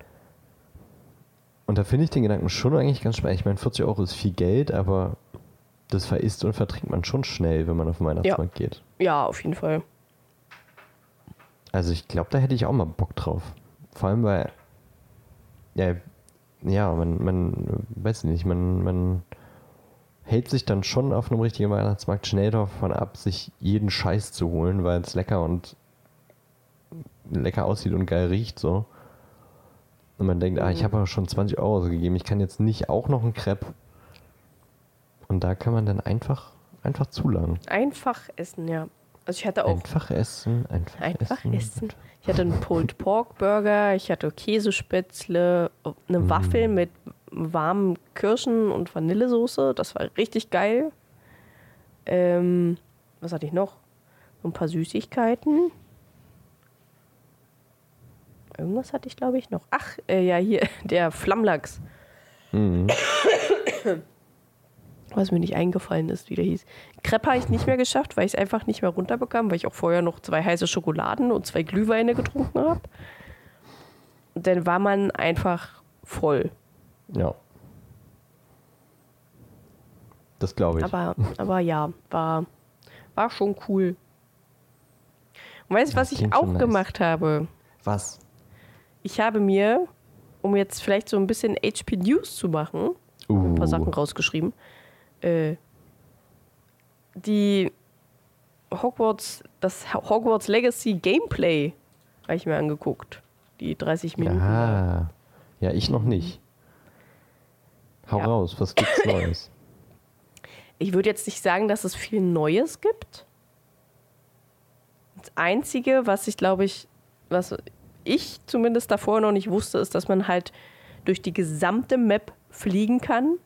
S2: Und da finde ich den Gedanken schon eigentlich ganz spannend. Ich meine, 40 Euro ist viel Geld, aber das verisst und vertrinkt man schon schnell, wenn man auf den Weihnachtsmarkt geht.
S1: Ja, auf jeden Fall.
S2: Also ich glaube, da hätte ich auch mal Bock drauf. Vor allem, weil, ja, ja, man, man, weiß nicht, man, man hält sich dann schon auf einem richtigen Weihnachtsmarkt schnell davon ab, sich jeden Scheiß zu holen, weil es lecker und lecker aussieht und geil riecht so. Und man denkt, ah, ich habe aber schon 20 Euro ausgegeben, ich kann jetzt nicht auch noch einen Crepe. Und da kann man dann einfach, einfach zulangen.
S1: Einfach essen, ja. Also ich hatte auch
S2: Einfach essen, einfach,
S1: einfach
S2: essen.
S1: essen. Ich hatte einen Pulled Pork Burger, ich hatte Käsespätzle, eine
S2: Mm.
S1: Waffel mit warmen Kirschen und Vanillesoße. Das war richtig geil. Ähm, was hatte ich noch? So ein paar Süßigkeiten. Irgendwas hatte ich, glaube ich, noch. Ach, äh, ja, hier, *laughs* der Flammlachs.
S2: Mhm.
S1: Was mir nicht eingefallen ist, wie der hieß. Crepe habe ich nicht mehr geschafft, weil ich es einfach nicht mehr runterbekam, weil ich auch vorher noch zwei heiße Schokoladen und zwei Glühweine getrunken habe. Dann war man einfach voll.
S2: Ja. Das glaube ich.
S1: Aber, aber ja, war, war schon cool. Und weißt du, was ich auch
S2: nice.
S1: gemacht habe?
S2: Was?
S1: Ich habe mir, um jetzt vielleicht so ein bisschen HP News zu machen, ein paar
S2: Uh.
S1: Sachen rausgeschrieben, äh, die Hogwarts, das Hogwarts Legacy Gameplay habe ich mir angeguckt. Die 30 Minuten.
S2: Ja. Ja, ich noch nicht. Hau
S1: Ja.
S2: raus, was gibt's *laughs* Neues?
S1: Ich würde jetzt nicht sagen, dass es viel Neues gibt. Das Einzige, was ich glaube ich, was ich zumindest davor noch nicht wusste, ist, dass man halt durch die gesamte Map fliegen kann.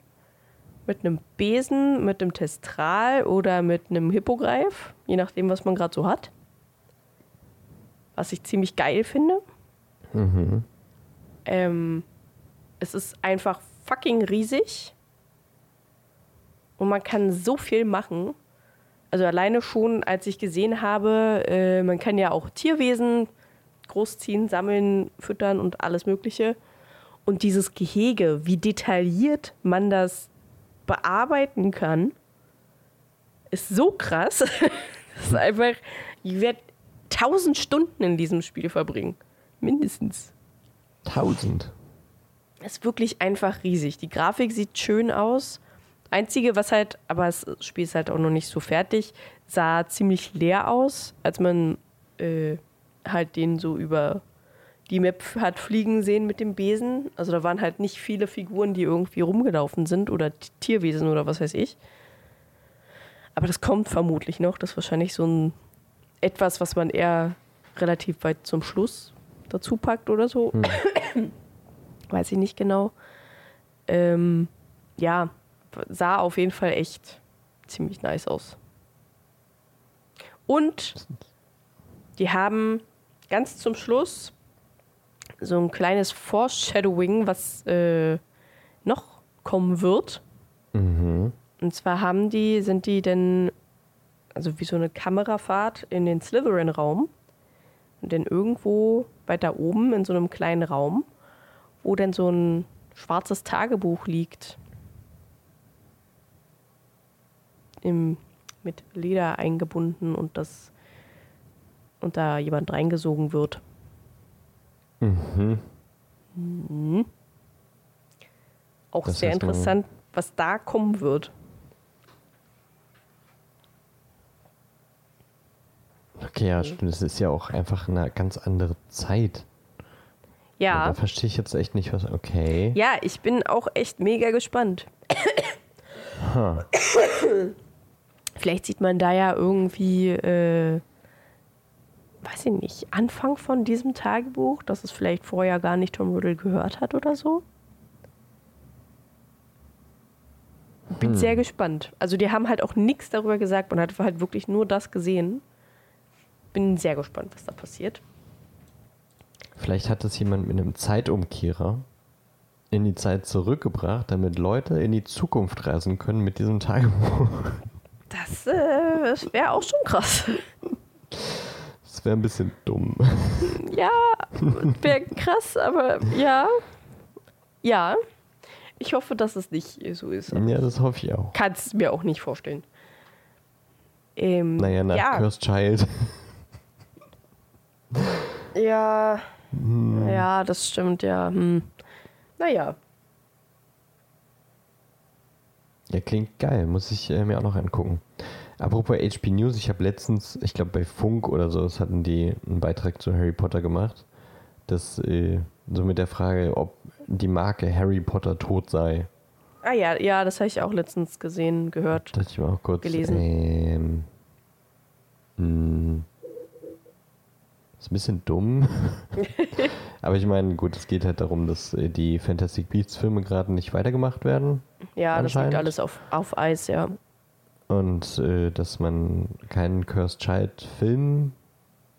S1: Mit einem Besen, mit einem Testral oder mit einem Hippogreif, je nachdem, was man gerade so hat. Was ich ziemlich geil finde.
S2: Mhm.
S1: Ähm, es ist einfach fucking riesig. Und man kann so viel machen. Also alleine schon, als ich gesehen habe, äh, man kann ja auch Tierwesen großziehen, sammeln, füttern und alles Mögliche. Und dieses Gehege, wie detailliert man das bearbeiten kann, ist so krass. *laughs* das ist einfach, ich werde tausend Stunden in diesem Spiel verbringen. Mindestens.
S2: Tausend.
S1: Ist wirklich einfach riesig. Die Grafik sieht schön aus. Einzige, was halt, aber das Spiel ist halt auch noch nicht so fertig, sah ziemlich leer aus, als man äh, halt den so über die Map hat fliegen sehen mit dem Besen. Also da waren halt nicht viele Figuren, die irgendwie rumgelaufen sind oder Tierwesen oder was weiß ich. Aber das kommt vermutlich noch. Das ist wahrscheinlich so ein etwas, was man eher relativ weit zum Schluss dazu packt oder so. *coughs* Weiß ich nicht genau. Ähm, ja, sah auf jeden Fall echt ziemlich nice aus. Und die haben ganz zum Schluss so ein kleines Foreshadowing, was äh, noch kommen wird.
S2: Mhm.
S1: Und zwar haben die, sind die denn, also wie so eine Kamerafahrt in den Slytherin-Raum. Und dann irgendwo weiter oben in so einem kleinen Raum, wo dann so ein schwarzes Tagebuch liegt. Im, mit Leder eingebunden und das und da jemand reingesogen wird.
S2: Mhm.
S1: Mhm. Auch
S2: Das
S1: sehr interessant, was da kommen wird.
S2: Okay, ja, stimmt. Es ist ja auch einfach eine ganz andere Zeit.
S1: Ja.
S2: Da verstehe ich jetzt echt nicht, was. Okay.
S1: Ja, ich bin auch echt mega gespannt.
S2: Ha.
S1: Vielleicht sieht man da ja irgendwie, äh, weiß ich nicht, Anfang von diesem Tagebuch, dass es vielleicht vorher gar nicht Tom Riddle gehört hat oder so. Bin sehr gespannt. Also die haben halt auch nichts darüber gesagt, man hat halt wirklich nur das gesehen. Bin sehr gespannt, was da passiert.
S2: Vielleicht hat das jemand mit einem Zeitumkehrer in die Zeit zurückgebracht, damit Leute in die Zukunft reisen können mit diesem Tagebuch.
S1: Das, äh, das wäre auch schon krass.
S2: Das wäre ein bisschen dumm.
S1: Ja, wäre krass, aber ja. Ja. Ich hoffe, dass es nicht so ist.
S2: Ja, das hoffe ich auch.
S1: Kannst mir auch nicht vorstellen. Ähm,
S2: Naja, nach
S1: ja.
S2: Cursed Child.
S1: Ja. Ja, das stimmt, ja. Hm. Naja.
S2: Ja, klingt geil. Muss ich äh, mir auch noch angucken. Apropos HP News, ich habe letztens, ich glaube bei Funk oder so, das hatten die einen Beitrag zu Harry Potter gemacht. Das, äh, so mit der Frage, ob die Marke Harry Potter tot sei.
S1: Ah ja, ja, das habe ich auch letztens gesehen, gehört.
S2: Da dachte ich mir auch kurz.
S1: Gelesen.
S2: Ähm, ist ein bisschen dumm. *laughs* Aber ich meine, gut, es geht halt darum, dass äh, die Fantastic Beasts Filme gerade nicht weitergemacht werden.
S1: Ja, das liegt alles auf, auf Eis, ja.
S2: Und äh, dass man keinen Cursed Child Film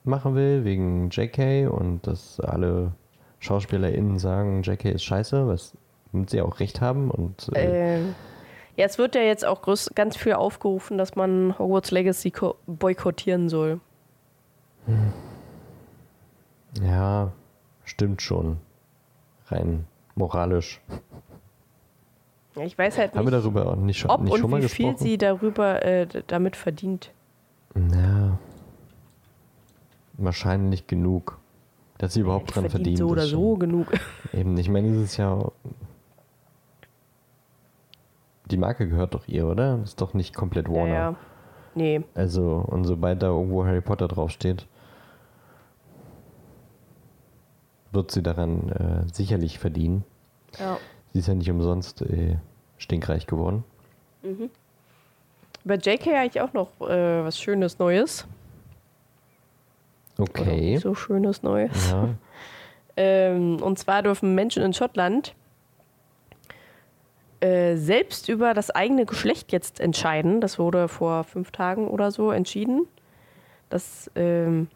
S2: machen will, wegen JK und dass alle SchauspielerInnen sagen, JK ist scheiße, was sie auch recht haben. Und äh,
S1: Äh, ja, es wird ja jetzt auch groß, ganz viel aufgerufen, dass man Hogwarts Legacy ko- boykottieren soll.
S2: Ja, stimmt schon. Rein moralisch.
S1: Ja, Ich weiß halt
S2: Haben wir
S1: nicht,
S2: darüber auch nicht schon,
S1: ob
S2: nicht schon
S1: und
S2: mal
S1: wie viel
S2: gesprochen?
S1: sie darüber äh, damit verdient.
S2: Ja. Wahrscheinlich genug. Dass sie überhaupt
S1: Die
S2: dran
S1: verdient
S2: verdienen.
S1: so oder so genug. *laughs*
S2: Eben, ich meine, es ist ja. Die Marke gehört doch ihr, oder? Das ist doch nicht komplett
S1: Ja,
S2: Warner.
S1: ja. Nee.
S2: Also, und sobald da irgendwo Harry Potter draufsteht, wird sie daran äh, sicherlich verdienen.
S1: Ja.
S2: Sie ist ja nicht umsonst äh, stinkreich geworden.
S1: Bei JK eigentlich auch noch äh, was Schönes Neues.
S2: Okay.
S1: so Schönes Neues.
S2: Ja. *laughs*
S1: Ähm, und zwar dürfen Menschen in Schottland äh, selbst über das eigene Geschlecht jetzt entscheiden. Das wurde vor fünf Tagen oder so entschieden. Das ähm,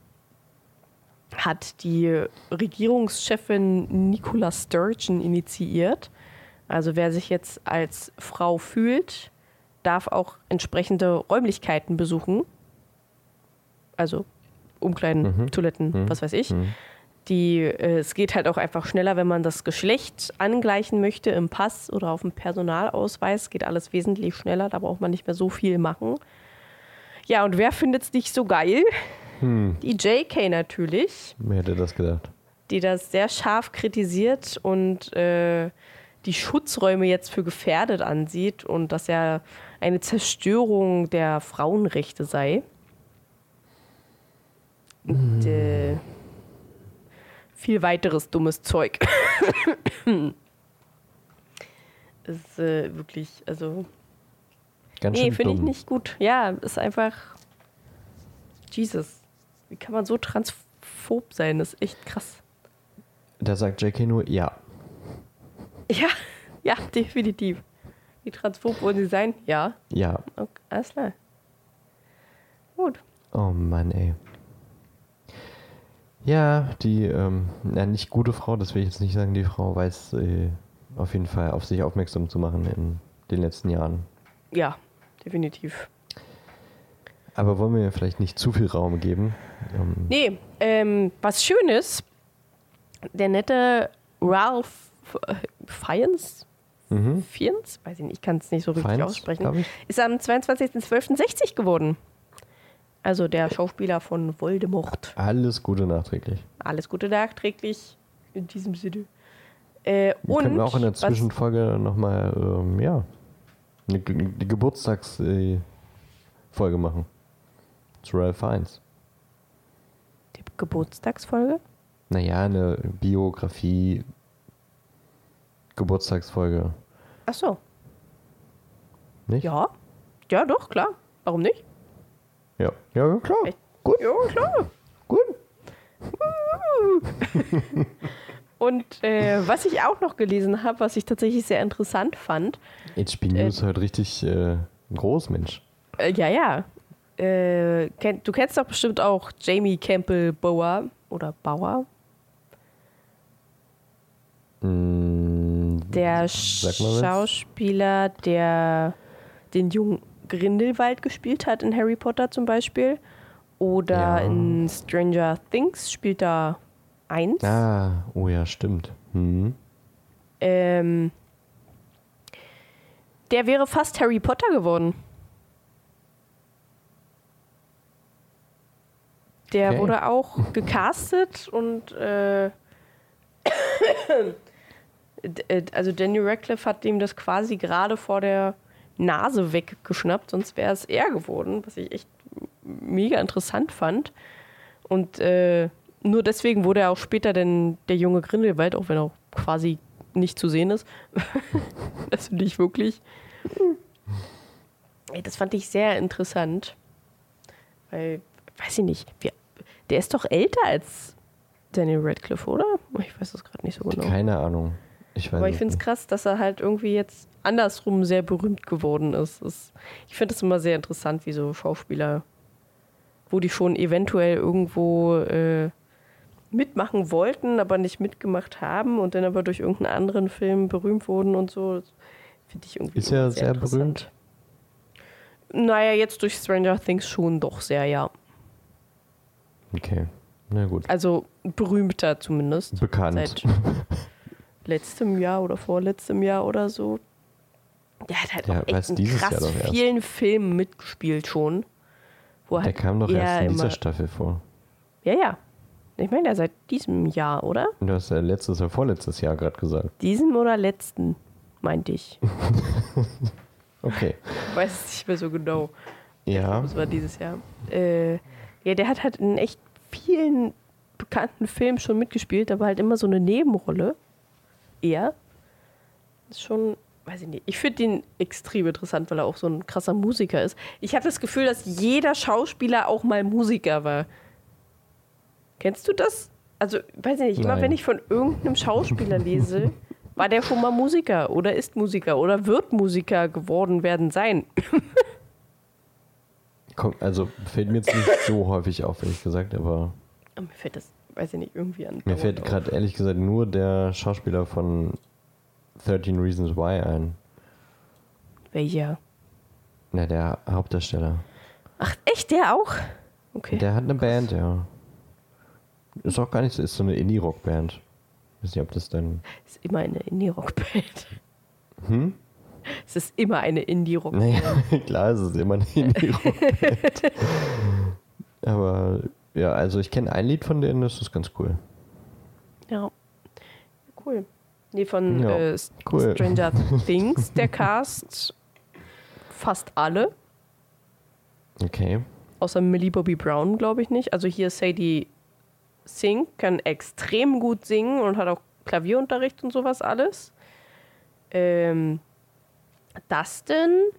S1: hat die Regierungschefin Nicola Sturgeon initiiert. Also wer sich jetzt als Frau fühlt, darf auch entsprechende Räumlichkeiten besuchen. Also Umkleiden,
S2: Mhm.
S1: Toiletten,
S2: Mhm.
S1: was weiß ich.
S2: Mhm.
S1: Die, äh, es geht halt auch einfach schneller, wenn man das Geschlecht angleichen möchte im Pass oder auf dem Personalausweis. Geht alles wesentlich schneller, da braucht man nicht mehr so viel machen. Ja, und wer findet es nicht so geil?
S2: Hm,
S1: Die JK natürlich,
S2: wer hätte das gedacht?
S1: die das sehr scharf kritisiert und äh, die Schutzräume jetzt für gefährdet ansieht und dass ja eine Zerstörung der Frauenrechte sei. Und äh, viel weiteres dummes Zeug. *coughs* ist äh, wirklich, also.
S2: Ganz
S1: Nee, finde ich nicht gut. Ja, ist einfach. Jesus. Wie kann man so transphob sein? Das ist echt krass.
S2: Da sagt JK nur ja.
S1: Ja, *laughs* ja, definitiv. Wie transphob wollen sie sein? Ja.
S2: Ja.
S1: Okay, alles klar. Gut.
S2: Oh Mann, ey. Ja, die, ähm, ja, nicht gute Frau, das will ich jetzt nicht sagen, die Frau weiß äh, auf jeden Fall auf sich aufmerksam zu machen in den letzten Jahren.
S1: Ja, definitiv.
S2: Aber wollen wir vielleicht nicht zu viel Raum geben? Ähm,
S1: Nee, ähm, was Schönes. Der nette Ralph Fiennes?
S2: mhm.
S1: Fiennes? Weiß ich nicht, ich kann es nicht so richtig
S2: Feins,
S1: aussprechen. Ist am 22.12.60 geworden. Also der Schauspieler von Voldemort.
S2: Alles Gute nachträglich.
S1: Alles Gute nachträglich in diesem Sinne. Äh,
S2: Wir
S1: und
S2: können wir auch in der Zwischenfolge nochmal, ähm, ja, eine, Ge- Geburtstagsfolge äh, machen. Zu Ralph Fiennes.
S1: die Geburtstagsfolge?
S2: Naja, eine Biografie, Geburtstagsfolge,
S1: Ach so.
S2: nicht?
S1: Ja. Ja, doch, klar. Warum nicht?
S2: Ja, ja, klar.
S1: Echt?
S2: Gut,
S1: Ja, klar.
S2: gut. *laughs*
S1: Und äh, was ich auch noch gelesen habe, was ich tatsächlich sehr interessant fand,
S2: HP News ist heute richtig äh, groß, Mensch.
S1: äh, ja, ja, äh, kenn, du kennst doch bestimmt auch Jamie Campbell Bower oder Bauer,
S2: Mm,
S1: der. Schauspieler, der den jungen Grindelwald gespielt hat in Harry Potter zum Beispiel Oder
S2: Ja.
S1: in Stranger Things spielt da eins.
S2: Ah, oh ja, stimmt. Hm.
S1: Ähm, der wäre fast Harry Potter geworden. Der
S2: Okay.
S1: wurde auch gecastet und äh, *coughs* äh, also Daniel Radcliffe hat ihm das quasi gerade vor der Nase weggeschnappt, sonst wäre es er geworden, was ich echt mega interessant fand. Und äh, nur deswegen wurde er auch später denn der junge Grindelwald, auch wenn er auch quasi nicht zu sehen ist. *laughs* also nicht wirklich. Das fand ich sehr interessant. Weil, weiß ich nicht, wir, der ist doch älter als Daniel Radcliffe, oder? Ich weiß das gerade nicht so genau.
S2: Keine Ahnung. Ich weiß
S1: Aber ich finde es krass, dass er halt irgendwie jetzt andersrum sehr berühmt geworden ist. Es- ich finde es immer sehr interessant, wie so Schauspieler, wo die schon eventuell irgendwo äh, mitmachen wollten, aber nicht mitgemacht haben und dann aber durch irgendeinen anderen Film berühmt wurden und so. Finde ich irgendwie
S2: Ist er
S1: immer
S2: sehr
S1: interessant. Naja, jetzt durch Stranger Things schon doch sehr, ja.
S2: Okay. Na gut.
S1: Also berühmter zumindest.
S2: Bekannt.
S1: Seit *laughs* letztem Jahr oder vorletztem Jahr oder so. Der hat halt
S2: Ja,
S1: auch echt in krass vielen Filmen mitgespielt schon. Wo er
S2: Der
S1: halt
S2: kam doch erst in dieser Staffel vor.
S1: Ja, ja. Ich meine ja seit diesem Jahr, oder?
S2: Du hast ja letztes oder vorletztes Jahr gerade gesagt.
S1: Diesem oder letzten, meinte ich. *laughs* *laughs*
S2: Okay.
S1: Ich weiß es nicht mehr so genau.
S2: Ja.
S1: Das war dieses Jahr. Äh, ja, der hat halt in echt vielen bekannten Filmen schon mitgespielt, aber halt immer so eine Nebenrolle. Er. Ist schon, weiß ich nicht. Ich finde ihn extrem interessant, weil er auch so ein krasser Musiker ist. Ich habe das Gefühl, dass jeder Schauspieler auch mal Musiker war. Kennst du das? Also, weiß ich nicht, immer
S2: Nein.
S1: wenn ich von irgendeinem Schauspieler lese, war der schon mal Musiker oder ist Musiker oder wird Musiker geworden werden sein. *laughs*
S2: Also fällt mir jetzt nicht so häufig auf, ehrlich gesagt, aber
S1: Aber Mir fällt das, weiß ich nicht, irgendwie an.
S2: mir fällt gerade ehrlich gesagt nur der Schauspieler von 13 Reasons Why ein.
S1: Welcher?
S2: Na, der Hauptdarsteller.
S1: Ach, echt, der auch? Okay.
S2: Der hat eine Band, ja. Ist auch gar nicht so, ist so eine Indie-Rock-Band. Weiß nicht, ob das dann.
S1: ist immer eine Indie-Rock-Band.
S2: Hm? *laughs*
S1: Es ist immer eine Indie-Rock.
S2: Naja, *laughs* klar, es ist immer eine *laughs* Indie-Rock-Band. Aber ja, also ich kenne ein Lied von denen, das ist ganz cool.
S1: Ja. Cool. Nee, von
S2: Ja,
S1: äh,
S2: cool.
S1: Stranger Things, der Cast, fast alle.
S2: Okay.
S1: Außer Millie Bobby Brown, glaube ich nicht. Also hier Sadie Sink kann extrem gut singen und hat auch Klavierunterricht und sowas alles. Ähm, Dustin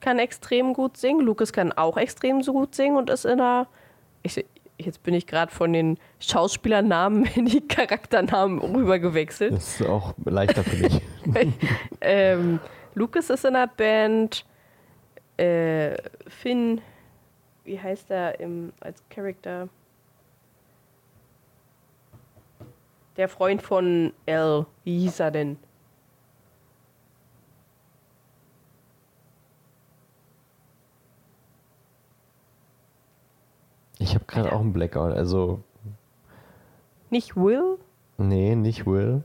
S1: kann extrem gut singen. Lucas kann auch extrem so gut singen und ist in einer. Ich, jetzt bin ich gerade von den Schauspielernamen *laughs* in die Charakternamen rübergewechselt.
S2: Das ist auch leichter für dich. *laughs*
S1: ähm, Lucas ist in der Band. Äh, Finn, wie heißt er im, als Charakter? Der Freund von L. Wie hieß er denn?
S2: Ich habe gerade auch einen Blackout. Also,
S1: Nicht Will?
S2: nee, nicht Will.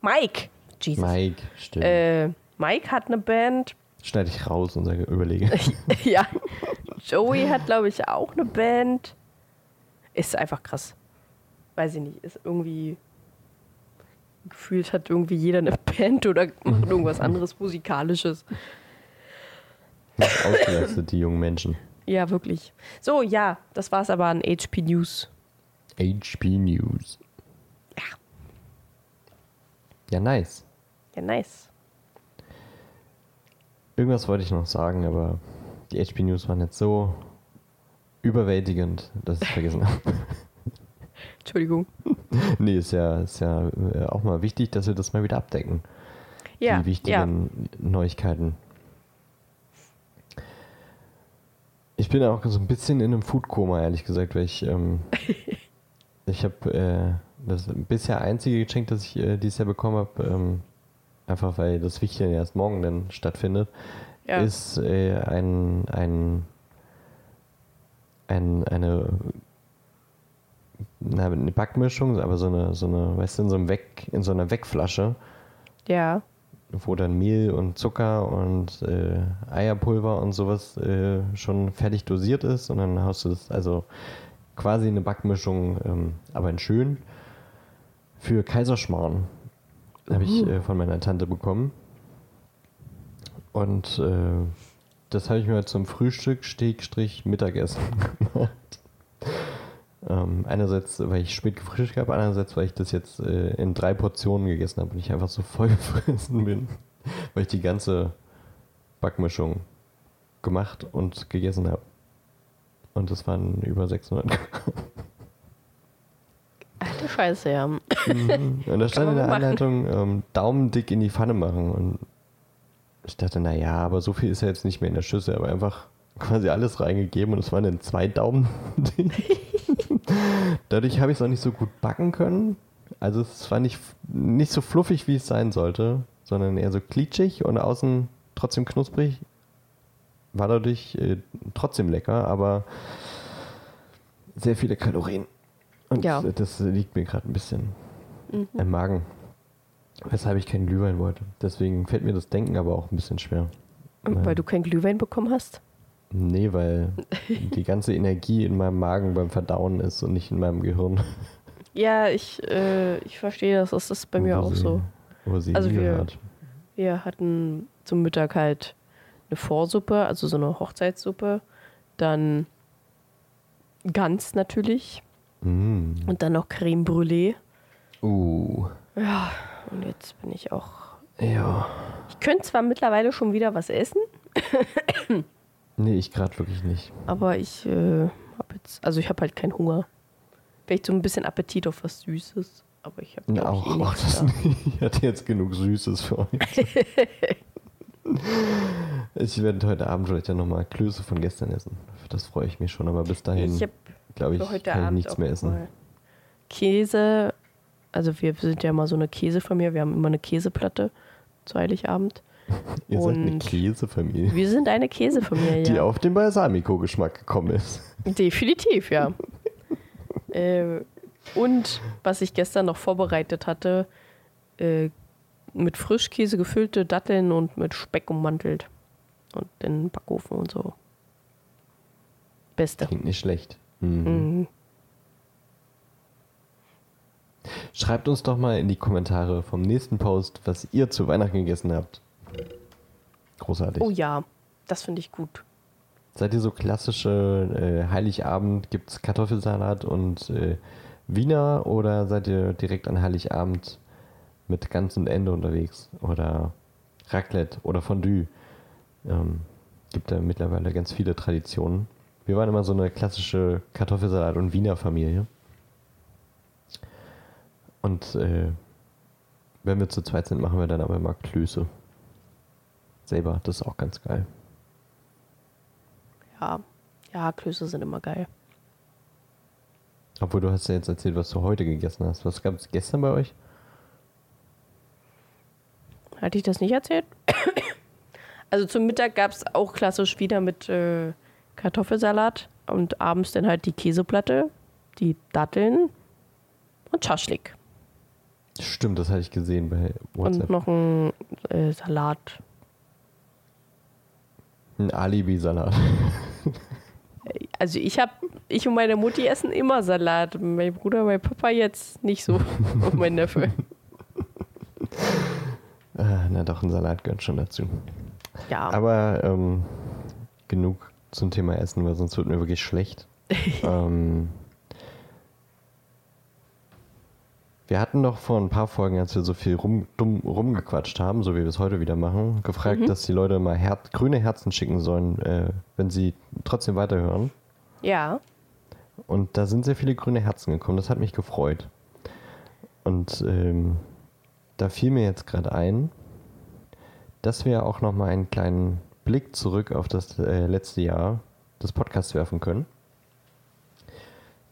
S1: Mike. Jesus.
S2: Mike, stimmt.
S1: Äh, Mike hat eine Band.
S2: Schneide ich raus und sage, überlege. *laughs*
S1: ja. Joey hat, glaube ich, auch eine Band. Ist einfach krass. Weiß ich nicht. Ist irgendwie. Gefühlt hat irgendwie jeder eine Band oder macht irgendwas anderes Musikalisches.
S2: Nicht ausgelastet, die jungen Menschen.
S1: Ja, wirklich. So, ja, das war's aber an HP News.
S2: HP News.
S1: Ja.
S2: Ja, nice.
S1: Ja, nice.
S2: Irgendwas wollte ich noch sagen, aber die HP News waren jetzt so überwältigend, dass ich es vergessen habe. *laughs*
S1: Entschuldigung. *laughs*
S2: nee, ist ja, ist ja äh, auch mal wichtig, dass wir das mal wieder abdecken.
S1: Ja,
S2: die wichtigen Neuigkeiten. Ich bin auch so ein bisschen in einem Food-Koma, ehrlich gesagt, weil ich, ähm, *laughs* ich habe äh, das bisher einzige Geschenk, das ich äh, dieses Jahr bekommen habe, ähm, einfach weil das Wichtige erst morgen dann stattfindet,
S1: ja.
S2: ist äh, ein, ein ein, eine, eine Backmischung, aber so eine, so eine, weißt du, in so, einem Weg, in so einer Wegflasche,
S1: Ja.
S2: Wo dann Mehl und Zucker und äh, Eierpulver und sowas äh, schon fertig dosiert ist und dann hast du das, also quasi eine Backmischung, ähm, aber in schön, für Kaiserschmarrn. Habe ich
S1: Uh.
S2: äh, von meiner Tante bekommen. Und äh, das habe ich mir zum Frühstück, Stegstrich, Mittagessen *laughs* gemacht. Ähm, einerseits, weil ich spät gefrühstückt habe, andererseits, weil ich das jetzt äh, in drei Portionen gegessen habe und ich einfach so voll *laughs* gefressen bin, weil ich die ganze Backmischung gemacht und gegessen habe. Und das waren über 600 Gramm.
S1: Alte Scheiße, ja.
S2: Mhm. Und da stand in der. Anleitung, ähm, Daumen dick in die Pfanne machen. Und ich dachte, naja, aber so viel ist ja jetzt nicht mehr in der Schüssel, aber einfach quasi alles reingegeben und es waren dann zwei Daumen *laughs* dick. Dadurch habe ich es auch nicht so gut backen können. Also es war nicht, nicht so fluffig, wie es sein sollte, sondern eher so klitschig und außen trotzdem knusprig. War dadurch äh, trotzdem lecker, aber sehr viele Kalorien. Und
S1: Ja.
S2: das liegt mir gerade ein bisschen
S1: Mhm.
S2: im Magen. Weshalb ich keinen Glühwein wollte. Deswegen fällt mir das Denken aber auch ein bisschen schwer.
S1: Und weil du kein Glühwein bekommen hast?
S2: Nee, weil *laughs* die ganze Energie in meinem Magen beim Verdauen ist und nicht in meinem Gehirn.
S1: Ja, ich, äh, ich verstehe das. Das ist bei mir
S2: Wo
S1: auch
S2: sie-
S1: so.
S2: Wo sie
S1: Also wir-
S2: hingehört.
S1: Wir hatten zum Mittag halt eine Vorsuppe, also so eine Hochzeitssuppe. Dann Gans natürlich.
S2: Mm.
S1: Und dann noch Creme Brûlée.
S2: Uh.
S1: Ja, und jetzt bin ich auch.
S2: Ja.
S1: Ich könnte zwar mittlerweile schon wieder was essen,
S2: Nee, ich gerade wirklich nicht.
S1: aber ich äh, habe jetzt. Also ich habe halt keinen Hunger. Vielleicht so ein bisschen Appetit auf was Süßes. Aber ich habe glaub ich,
S2: auch,
S1: eh
S2: auch das
S1: da.
S2: nicht. Ich hatte jetzt genug Süßes für euch. *laughs* ich werde heute Abend vielleicht ja nochmal Klöße von gestern essen. Das freue ich mich schon, aber bis dahin, glaube ich,
S1: heute
S2: kann ich
S1: Abend
S2: nichts
S1: auch
S2: mehr essen.
S1: Käse. Also wir sind ja mal so eine Käsefamilie. Wir haben immer eine Käseplatte zu Heiligabend.
S2: Ihr seid eine
S1: und-
S2: Käsefamilie,
S1: Wir sind eine Käsefamilie.
S2: die auf den Balsamico-Geschmack gekommen ist.
S1: Definitiv, ja. *laughs* äh, und was ich gestern noch vorbereitet hatte, äh, mit Frischkäse gefüllte Datteln und mit Speck ummantelt. Und in den Backofen und so. Beste.
S2: Klingt nicht schlecht. Mhm.
S1: Mhm.
S2: Schreibt uns doch mal in die Kommentare vom nächsten Post, was ihr zu Weihnachten gegessen habt. Großartig.
S1: Oh ja, das finde ich gut.
S2: Seid ihr so klassische äh, Heiligabend, gibt es Kartoffelsalat und äh, Wiener oder seid ihr direkt an Heiligabend mit Gans und Ende unterwegs? Oder Raclette oder Fondue? Ähm, gibt da mittlerweile ganz viele Traditionen. Wir waren immer so eine klassische Kartoffelsalat- und Wiener Familie. Und äh, wenn wir zu zweit sind, machen wir dann aber immer Klöße. Selber, das ist auch ganz geil.
S1: Ja, ja, Klöße sind immer geil.
S2: Obwohl du hast ja jetzt erzählt, was du heute gegessen hast. Was gab es gestern bei euch?
S1: Hatte ich das nicht erzählt? Also zum Mittag gab es auch klassisch wieder mit äh, Kartoffelsalat und abends dann halt die Käseplatte, die Datteln und Schaschlik.
S2: Stimmt, das hatte ich gesehen bei WhatsApp.
S1: Und noch ein äh, Salat.
S2: Ein Alibi-Salat. *laughs*
S1: Also ich habe, ich und meine Mutti essen immer Salat. Mein Bruder, mein Papa jetzt nicht so. *laughs* und mein Neffe.
S2: Ah, na doch, ein Salat gehört schon dazu.
S1: Ja,
S2: Aber ähm, genug zum Thema Essen, weil sonst wird mir wirklich schlecht. *laughs* ähm, wir hatten doch vor ein paar Folgen, als wir so viel rum, dumm rumgequatscht haben, so wie wir es heute wieder machen, gefragt, dass die Leute mal Her grüne Herzen schicken sollen, äh, wenn sie trotzdem weiterhören.
S1: ja.
S2: Und da sind sehr viele grüne Herzen gekommen. Das hat mich gefreut. Und ähm, da fiel mir jetzt gerade ein, dass wir auch noch mal einen kleinen Blick zurück auf das äh, letzte Jahr des Podcasts werfen können.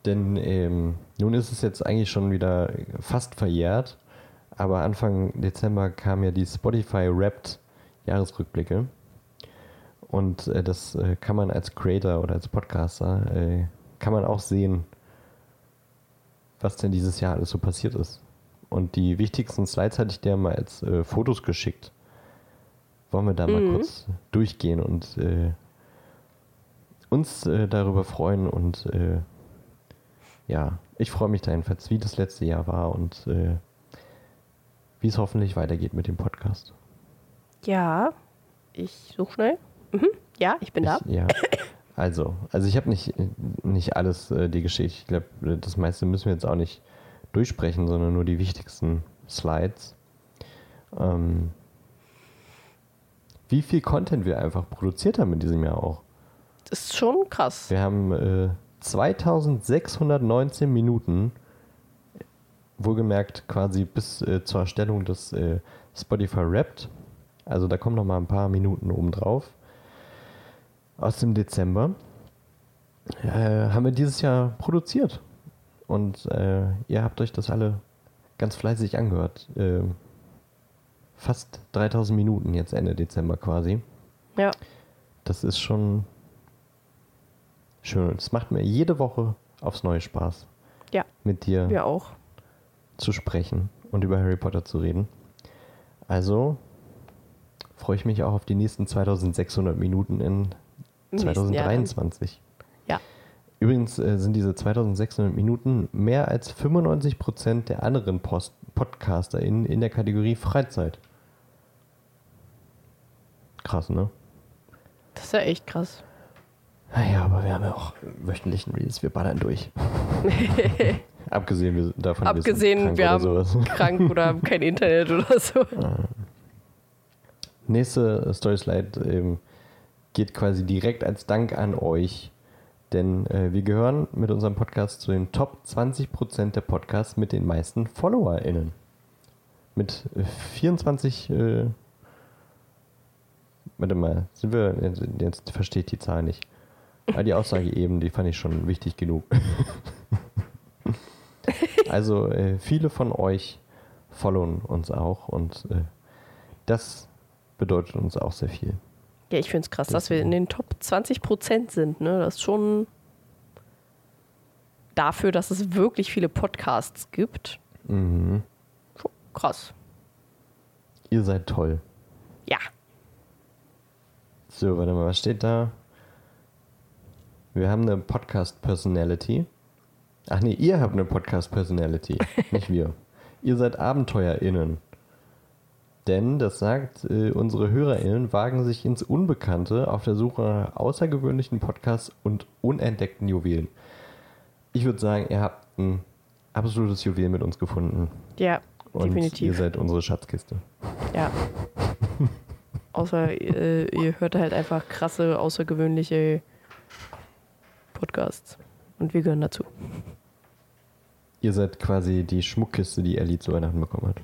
S2: Denn ähm, nun ist es jetzt eigentlich schon wieder fast verjährt, aber Anfang Dezember kam ja die Spotify Wrapped Jahresrückblicke. Und äh, das äh, kann man als Creator oder als Podcaster, äh, kann man auch sehen, was denn dieses Jahr alles so passiert ist. Und die wichtigsten Slides hatte ich dir mal als äh, Fotos geschickt. Wollen wir da mal
S1: Mhm.
S2: kurz durchgehen und äh, uns äh, darüber freuen und ja, ich freue mich da jedenfalls, wie das letzte Jahr war und äh, wie es hoffentlich weitergeht mit dem Podcast.
S1: Ja, ich suche schnell. Mhm. Ja, ich bin da.
S2: Ich, ja. Also, also ich habe nicht, nicht alles äh, die Geschichte. Ich glaube, das meiste müssen wir jetzt auch nicht durchsprechen, sondern nur die wichtigsten Slides. Ähm, wie viel Content wir einfach produziert haben in diesem Jahr auch.
S1: Das ist schon krass.
S2: Wir haben äh, 2619 Minuten, wohlgemerkt quasi bis äh, zur Erstellung des äh, Spotify Wrapped. Also da kommen noch mal ein paar Minuten obendrauf. Aus dem Dezember äh, haben wir dieses Jahr produziert. Und äh, ihr habt euch das alle ganz fleißig angehört. Äh, fast 3000 Minuten jetzt Ende Dezember quasi.
S1: Ja,
S2: Das ist schon schön. Und es macht mir jede Woche aufs Neue Spaß,
S1: ja,
S2: mit dir
S1: wir auch.
S2: zu sprechen und über Harry Potter zu reden. Also freue ich mich auch auf die nächsten 2600 Minuten in
S1: Im nächsten Jahr dann.
S2: 2023.
S1: Ja,
S2: Übrigens äh, sind diese 2600 Minuten mehr als 95% der anderen Post Podcaster in, in der Kategorie Freizeit. Krass, ne?
S1: das ist ja echt krass.
S2: Naja, aber wir haben ja auch wöchentlichen Reels, wir ballern durch. *laughs* Abgesehen wir, davon,
S1: Abgesehen,
S2: wir,
S1: wir
S2: sind krank
S1: haben
S2: oder sowas. *laughs*
S1: krank oder haben kein Internet oder so.
S2: Nächste Story Slide ähm, geht quasi direkt als Dank an euch, denn äh, wir gehören mit unserem Podcast zu den Top 20% der Podcasts mit den meisten FollowerInnen. Mit äh, 24, äh, warte mal, sind wir, jetzt, jetzt verstehe ich die Zahl nicht. Aber die Aussage eben, die fand ich schon wichtig genug. *laughs* also äh, viele von euch followen uns auch und äh, das bedeutet uns auch sehr viel.
S1: Ja, ich finde es krass, dass wir in den Top 20 Prozent sind. Ne? Das ist schon dafür, dass es wirklich viele Podcasts gibt.
S2: Mhm.
S1: Schon krass.
S2: Ihr seid toll.
S1: Ja,
S2: So, warte mal, was steht da? Wir haben eine Podcast-Personality. Ach nee, ihr habt eine Podcast-Personality, *laughs* nicht wir. Ihr seid AbenteuerInnen. Denn, das sagt, äh, unsere HörerInnen wagen sich ins Unbekannte auf der Suche nach außergewöhnlichen Podcasts und unentdeckten Juwelen. Ich würde sagen, ihr habt ein absolutes Juwel mit uns gefunden.
S1: ja,
S2: Und ihr
S1: definitiv.
S2: seid unsere Schatzkiste.
S1: Ja. *laughs* Außer äh, ihr hört halt einfach krasse, außergewöhnliche Podcasts. Und wir gehören dazu.
S2: Ihr seid quasi die Schmuckkiste, die Ellie zu Weihnachten bekommen hat.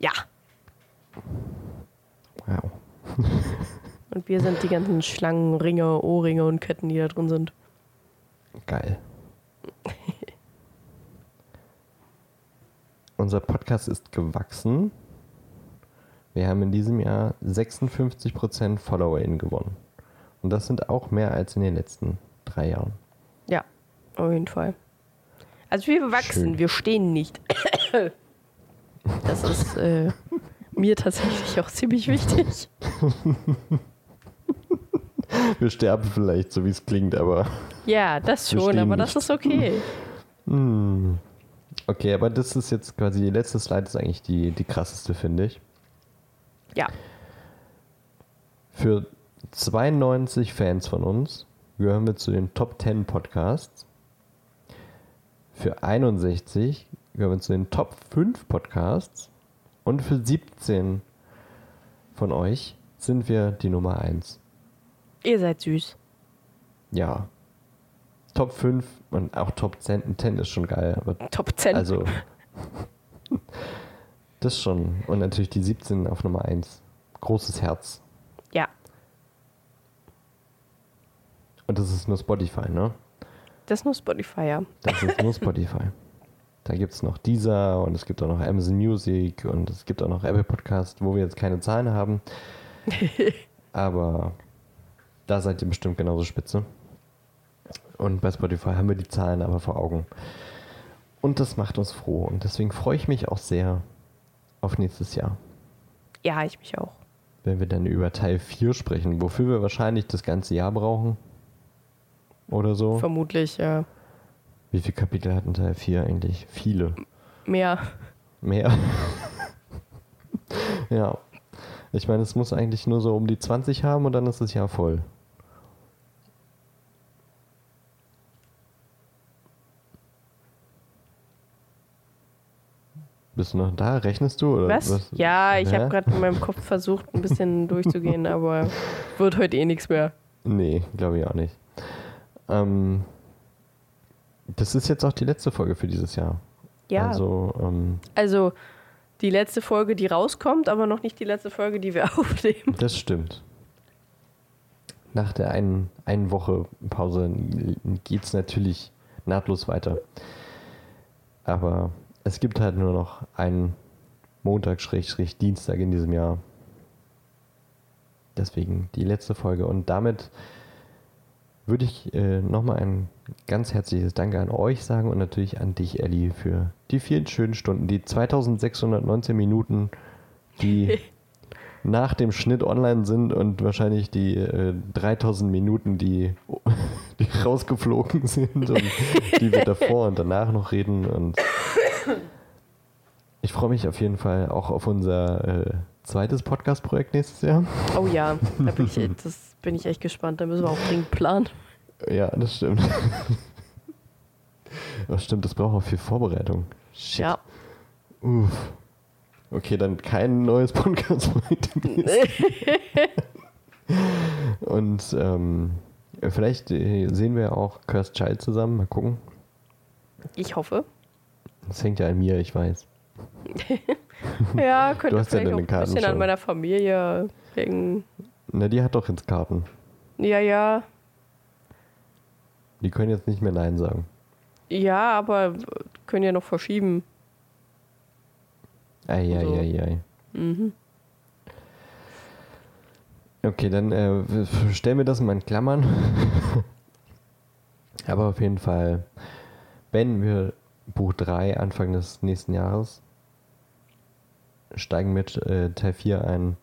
S1: Ja.
S2: Wow. *laughs*
S1: Und wir sind die ganzen Schlangen, Ringe, Ohrringe und Ketten, die da drin sind.
S2: Geil. *laughs* Unser Podcast ist gewachsen. Wir haben in diesem Jahr 56% FollowerInnen gewonnen. Und das sind auch mehr als in den letzten drei Jahren.
S1: Auf jeden Fall. Also wir wachsen,
S2: Schön.
S1: wir stehen nicht. *coughs* Das ist äh, mir tatsächlich auch ziemlich wichtig. *laughs*
S2: Wir sterben vielleicht, so wie es klingt, aber.
S1: Ja, das schon, aber das
S2: nicht.
S1: ist okay.
S2: Hm. Okay, aber das ist jetzt quasi die letzte Slide, ist eigentlich die, die krasseste, finde ich.
S1: Ja,
S2: Für 92 Fans von uns gehören wir zu den Top 10 Podcasts. Für 61 gehören wir zu den Top 5 Podcasts. Und für 17 von euch sind wir die Nummer 1.
S1: ihr seid süß.
S2: Ja. Top 5 und auch Top 10, 10 ist schon geil, aber
S1: Top 10.
S2: also *laughs* das schon. Und natürlich die 17 auf Nummer 1. Großes Herz.
S1: ja,
S2: Und das ist nur Spotify, ne?
S1: Das ist nur Spotify, ja.
S2: Das ist nur Spotify. Da gibt es noch Deezer und es gibt auch noch Amazon Music und es gibt auch noch Apple Podcast, wo wir jetzt keine Zahlen haben. *laughs* Aber Da seid ihr bestimmt genauso spitze. Und bei Spotify haben wir die Zahlen aber vor Augen. Und das macht uns froh. Und deswegen freue ich mich auch sehr auf nächstes Jahr.
S1: Ja, ich mich auch.
S2: Wenn wir dann über Teil 4 sprechen, wofür wir wahrscheinlich das ganze Jahr brauchen. Oder so.
S1: Vermutlich, ja.
S2: Wie viele Kapitel hat ein Teil 4 eigentlich? Viele.
S1: Mehr.
S2: Mehr. *laughs* ja. Ich meine, es muss eigentlich nur so um die 20 haben und dann ist das Jahr voll. Bist du noch da? Rechnest du? Oder
S1: Was? Ja, ich habe gerade in meinem Kopf versucht, ein bisschen *laughs* durchzugehen, aber wird heute eh nichts mehr.
S2: Nee, glaube ich auch nicht. Ähm, das ist jetzt auch die letzte Folge für dieses Jahr.
S1: Ja. Also,
S2: Also, ähm,
S1: die letzte Folge, die rauskommt, aber noch nicht die letzte Folge, die wir *laughs* aufnehmen.
S2: das stimmt. Nach der einen, einen Woche Pause geht es natürlich nahtlos weiter. Aber es gibt halt nur noch einen Montag, Schrägstrich, Dienstag in diesem Jahr. Deswegen die letzte Folge. Und damit würde ich äh, nochmal ein ganz herzliches Danke an euch sagen und natürlich an dich, Ellie, für die vielen schönen Stunden, die 2619 Minuten, die *laughs* nach dem Schnitt online sind und wahrscheinlich die äh, 3000 Minuten, die, *laughs* die rausgeflogen sind und die wir *laughs* davor und danach noch reden. Und ich freue mich auf jeden Fall auch auf unser äh, zweites Podcast-Projekt nächstes Jahr.
S1: Oh ja, da bin ich, *laughs* das bin ich echt gespannt. Da müssen wir auch dringend planen.
S2: Ja, das stimmt. *laughs* Das stimmt, das braucht auch viel Vorbereitung. Shit.
S1: Ja.
S2: Uff. Okay, dann kein neues *laughs* Podcast-Projekt. Und ähm, vielleicht äh, sehen wir auch Cursed Child zusammen. Mal gucken.
S1: Ich hoffe.
S2: Das hängt ja an mir, ich weiß. *laughs*
S1: Ja, könnte
S2: Du hast
S1: vielleicht auch ein bisschen an meiner Familie hängen.
S2: Na, die hat doch jetzt Karten.
S1: Ja, ja.
S2: Die können jetzt nicht mehr Nein sagen.
S1: Ja, aber können ja noch verschieben.
S2: Eieiei.
S1: Mhm.
S2: Okay, dann äh, stellen wir das mal in Klammern. *laughs* Aber auf jeden Fall, wenn wir Buch 3 Anfang des nächsten Jahres steigen mit äh, Teil 4 ein.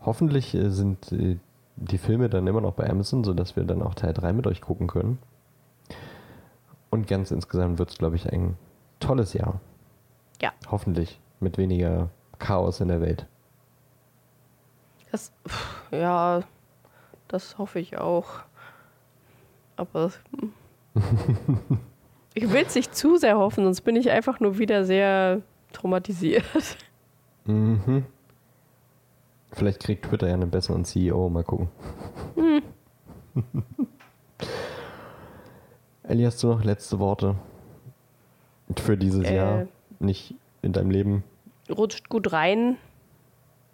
S2: Hoffentlich äh, sind äh, die Filme dann immer noch bei Amazon, sodass wir dann auch Teil 3 mit euch gucken können. Und ganz insgesamt wird es, glaube ich, ein tolles Jahr.
S1: Ja.
S2: Hoffentlich mit weniger Chaos in der Welt.
S1: Das, ja, das hoffe ich auch. Aber hm. *laughs* ich will es nicht zu sehr hoffen, sonst bin ich einfach nur wieder sehr traumatisiert.
S2: Mhm. Vielleicht kriegt Twitter ja einen besseren CEO, mal gucken. *laughs* Ellie, hast du noch letzte Worte für dieses
S1: Äh.
S2: Jahr? Nicht in deinem Leben?
S1: Rutscht gut rein,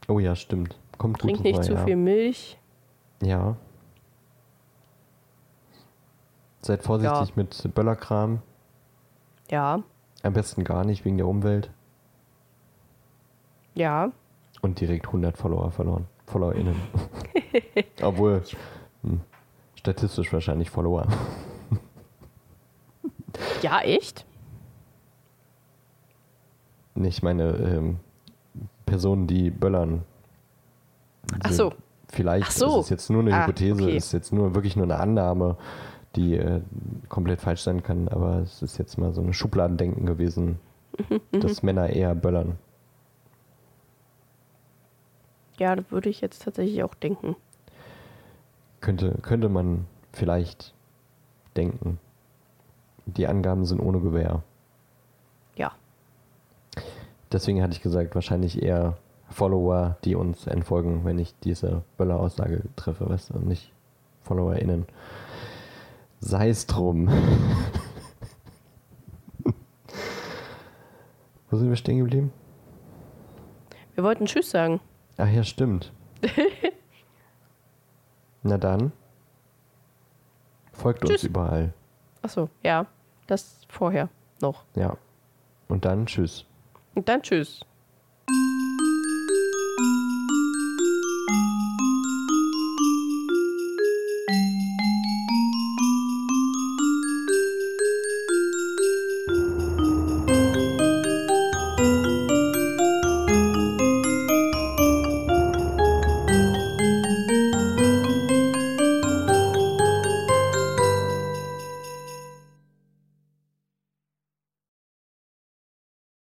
S2: Oh ja, stimmt. Kommt gut
S1: trinkt nicht
S2: vorbei,
S1: zu
S2: ja.
S1: viel Milch.
S2: Ja. Seid vorsichtig mit Böllerkram.
S1: Ja,
S2: Am besten gar nicht wegen der Umwelt.
S1: ja.
S2: Und direkt 100 Follower verloren. FollowerInnen. *laughs* Obwohl, hm, statistisch wahrscheinlich Follower. *laughs*
S1: Ja, echt?
S2: Nicht meine ähm, Personen, die böllern.
S1: Ach so.
S2: Vielleicht
S1: Ach so.
S2: ist es jetzt nur eine
S1: Ah,
S2: Hypothese,
S1: okay.
S2: ist jetzt nur wirklich nur eine Annahme, die äh, komplett falsch sein kann, aber es ist jetzt mal so eine Schubladendenken gewesen,
S1: Mhm, *laughs*
S2: dass Männer eher böllern.
S1: Ja, das würde ich jetzt tatsächlich auch denken.
S2: Könnte, könnte man vielleicht denken. Die Angaben sind ohne Gewähr.
S1: Ja.
S2: Deswegen hatte ich gesagt, wahrscheinlich eher Follower, die uns entfolgen, wenn ich diese Böller-Aussage treffe, weißt du, und nicht FollowerInnen. Sei es drum. *laughs* Wo sind wir stehen geblieben?
S1: Wir wollten Tschüss sagen.
S2: Ach ja, stimmt. *laughs* Na dann. Folgt uns
S1: Tschüss.
S2: überall.
S1: Achso, ja. Das vorher noch.
S2: Ja. Und dann tschüss.
S1: Und dann Tschüss.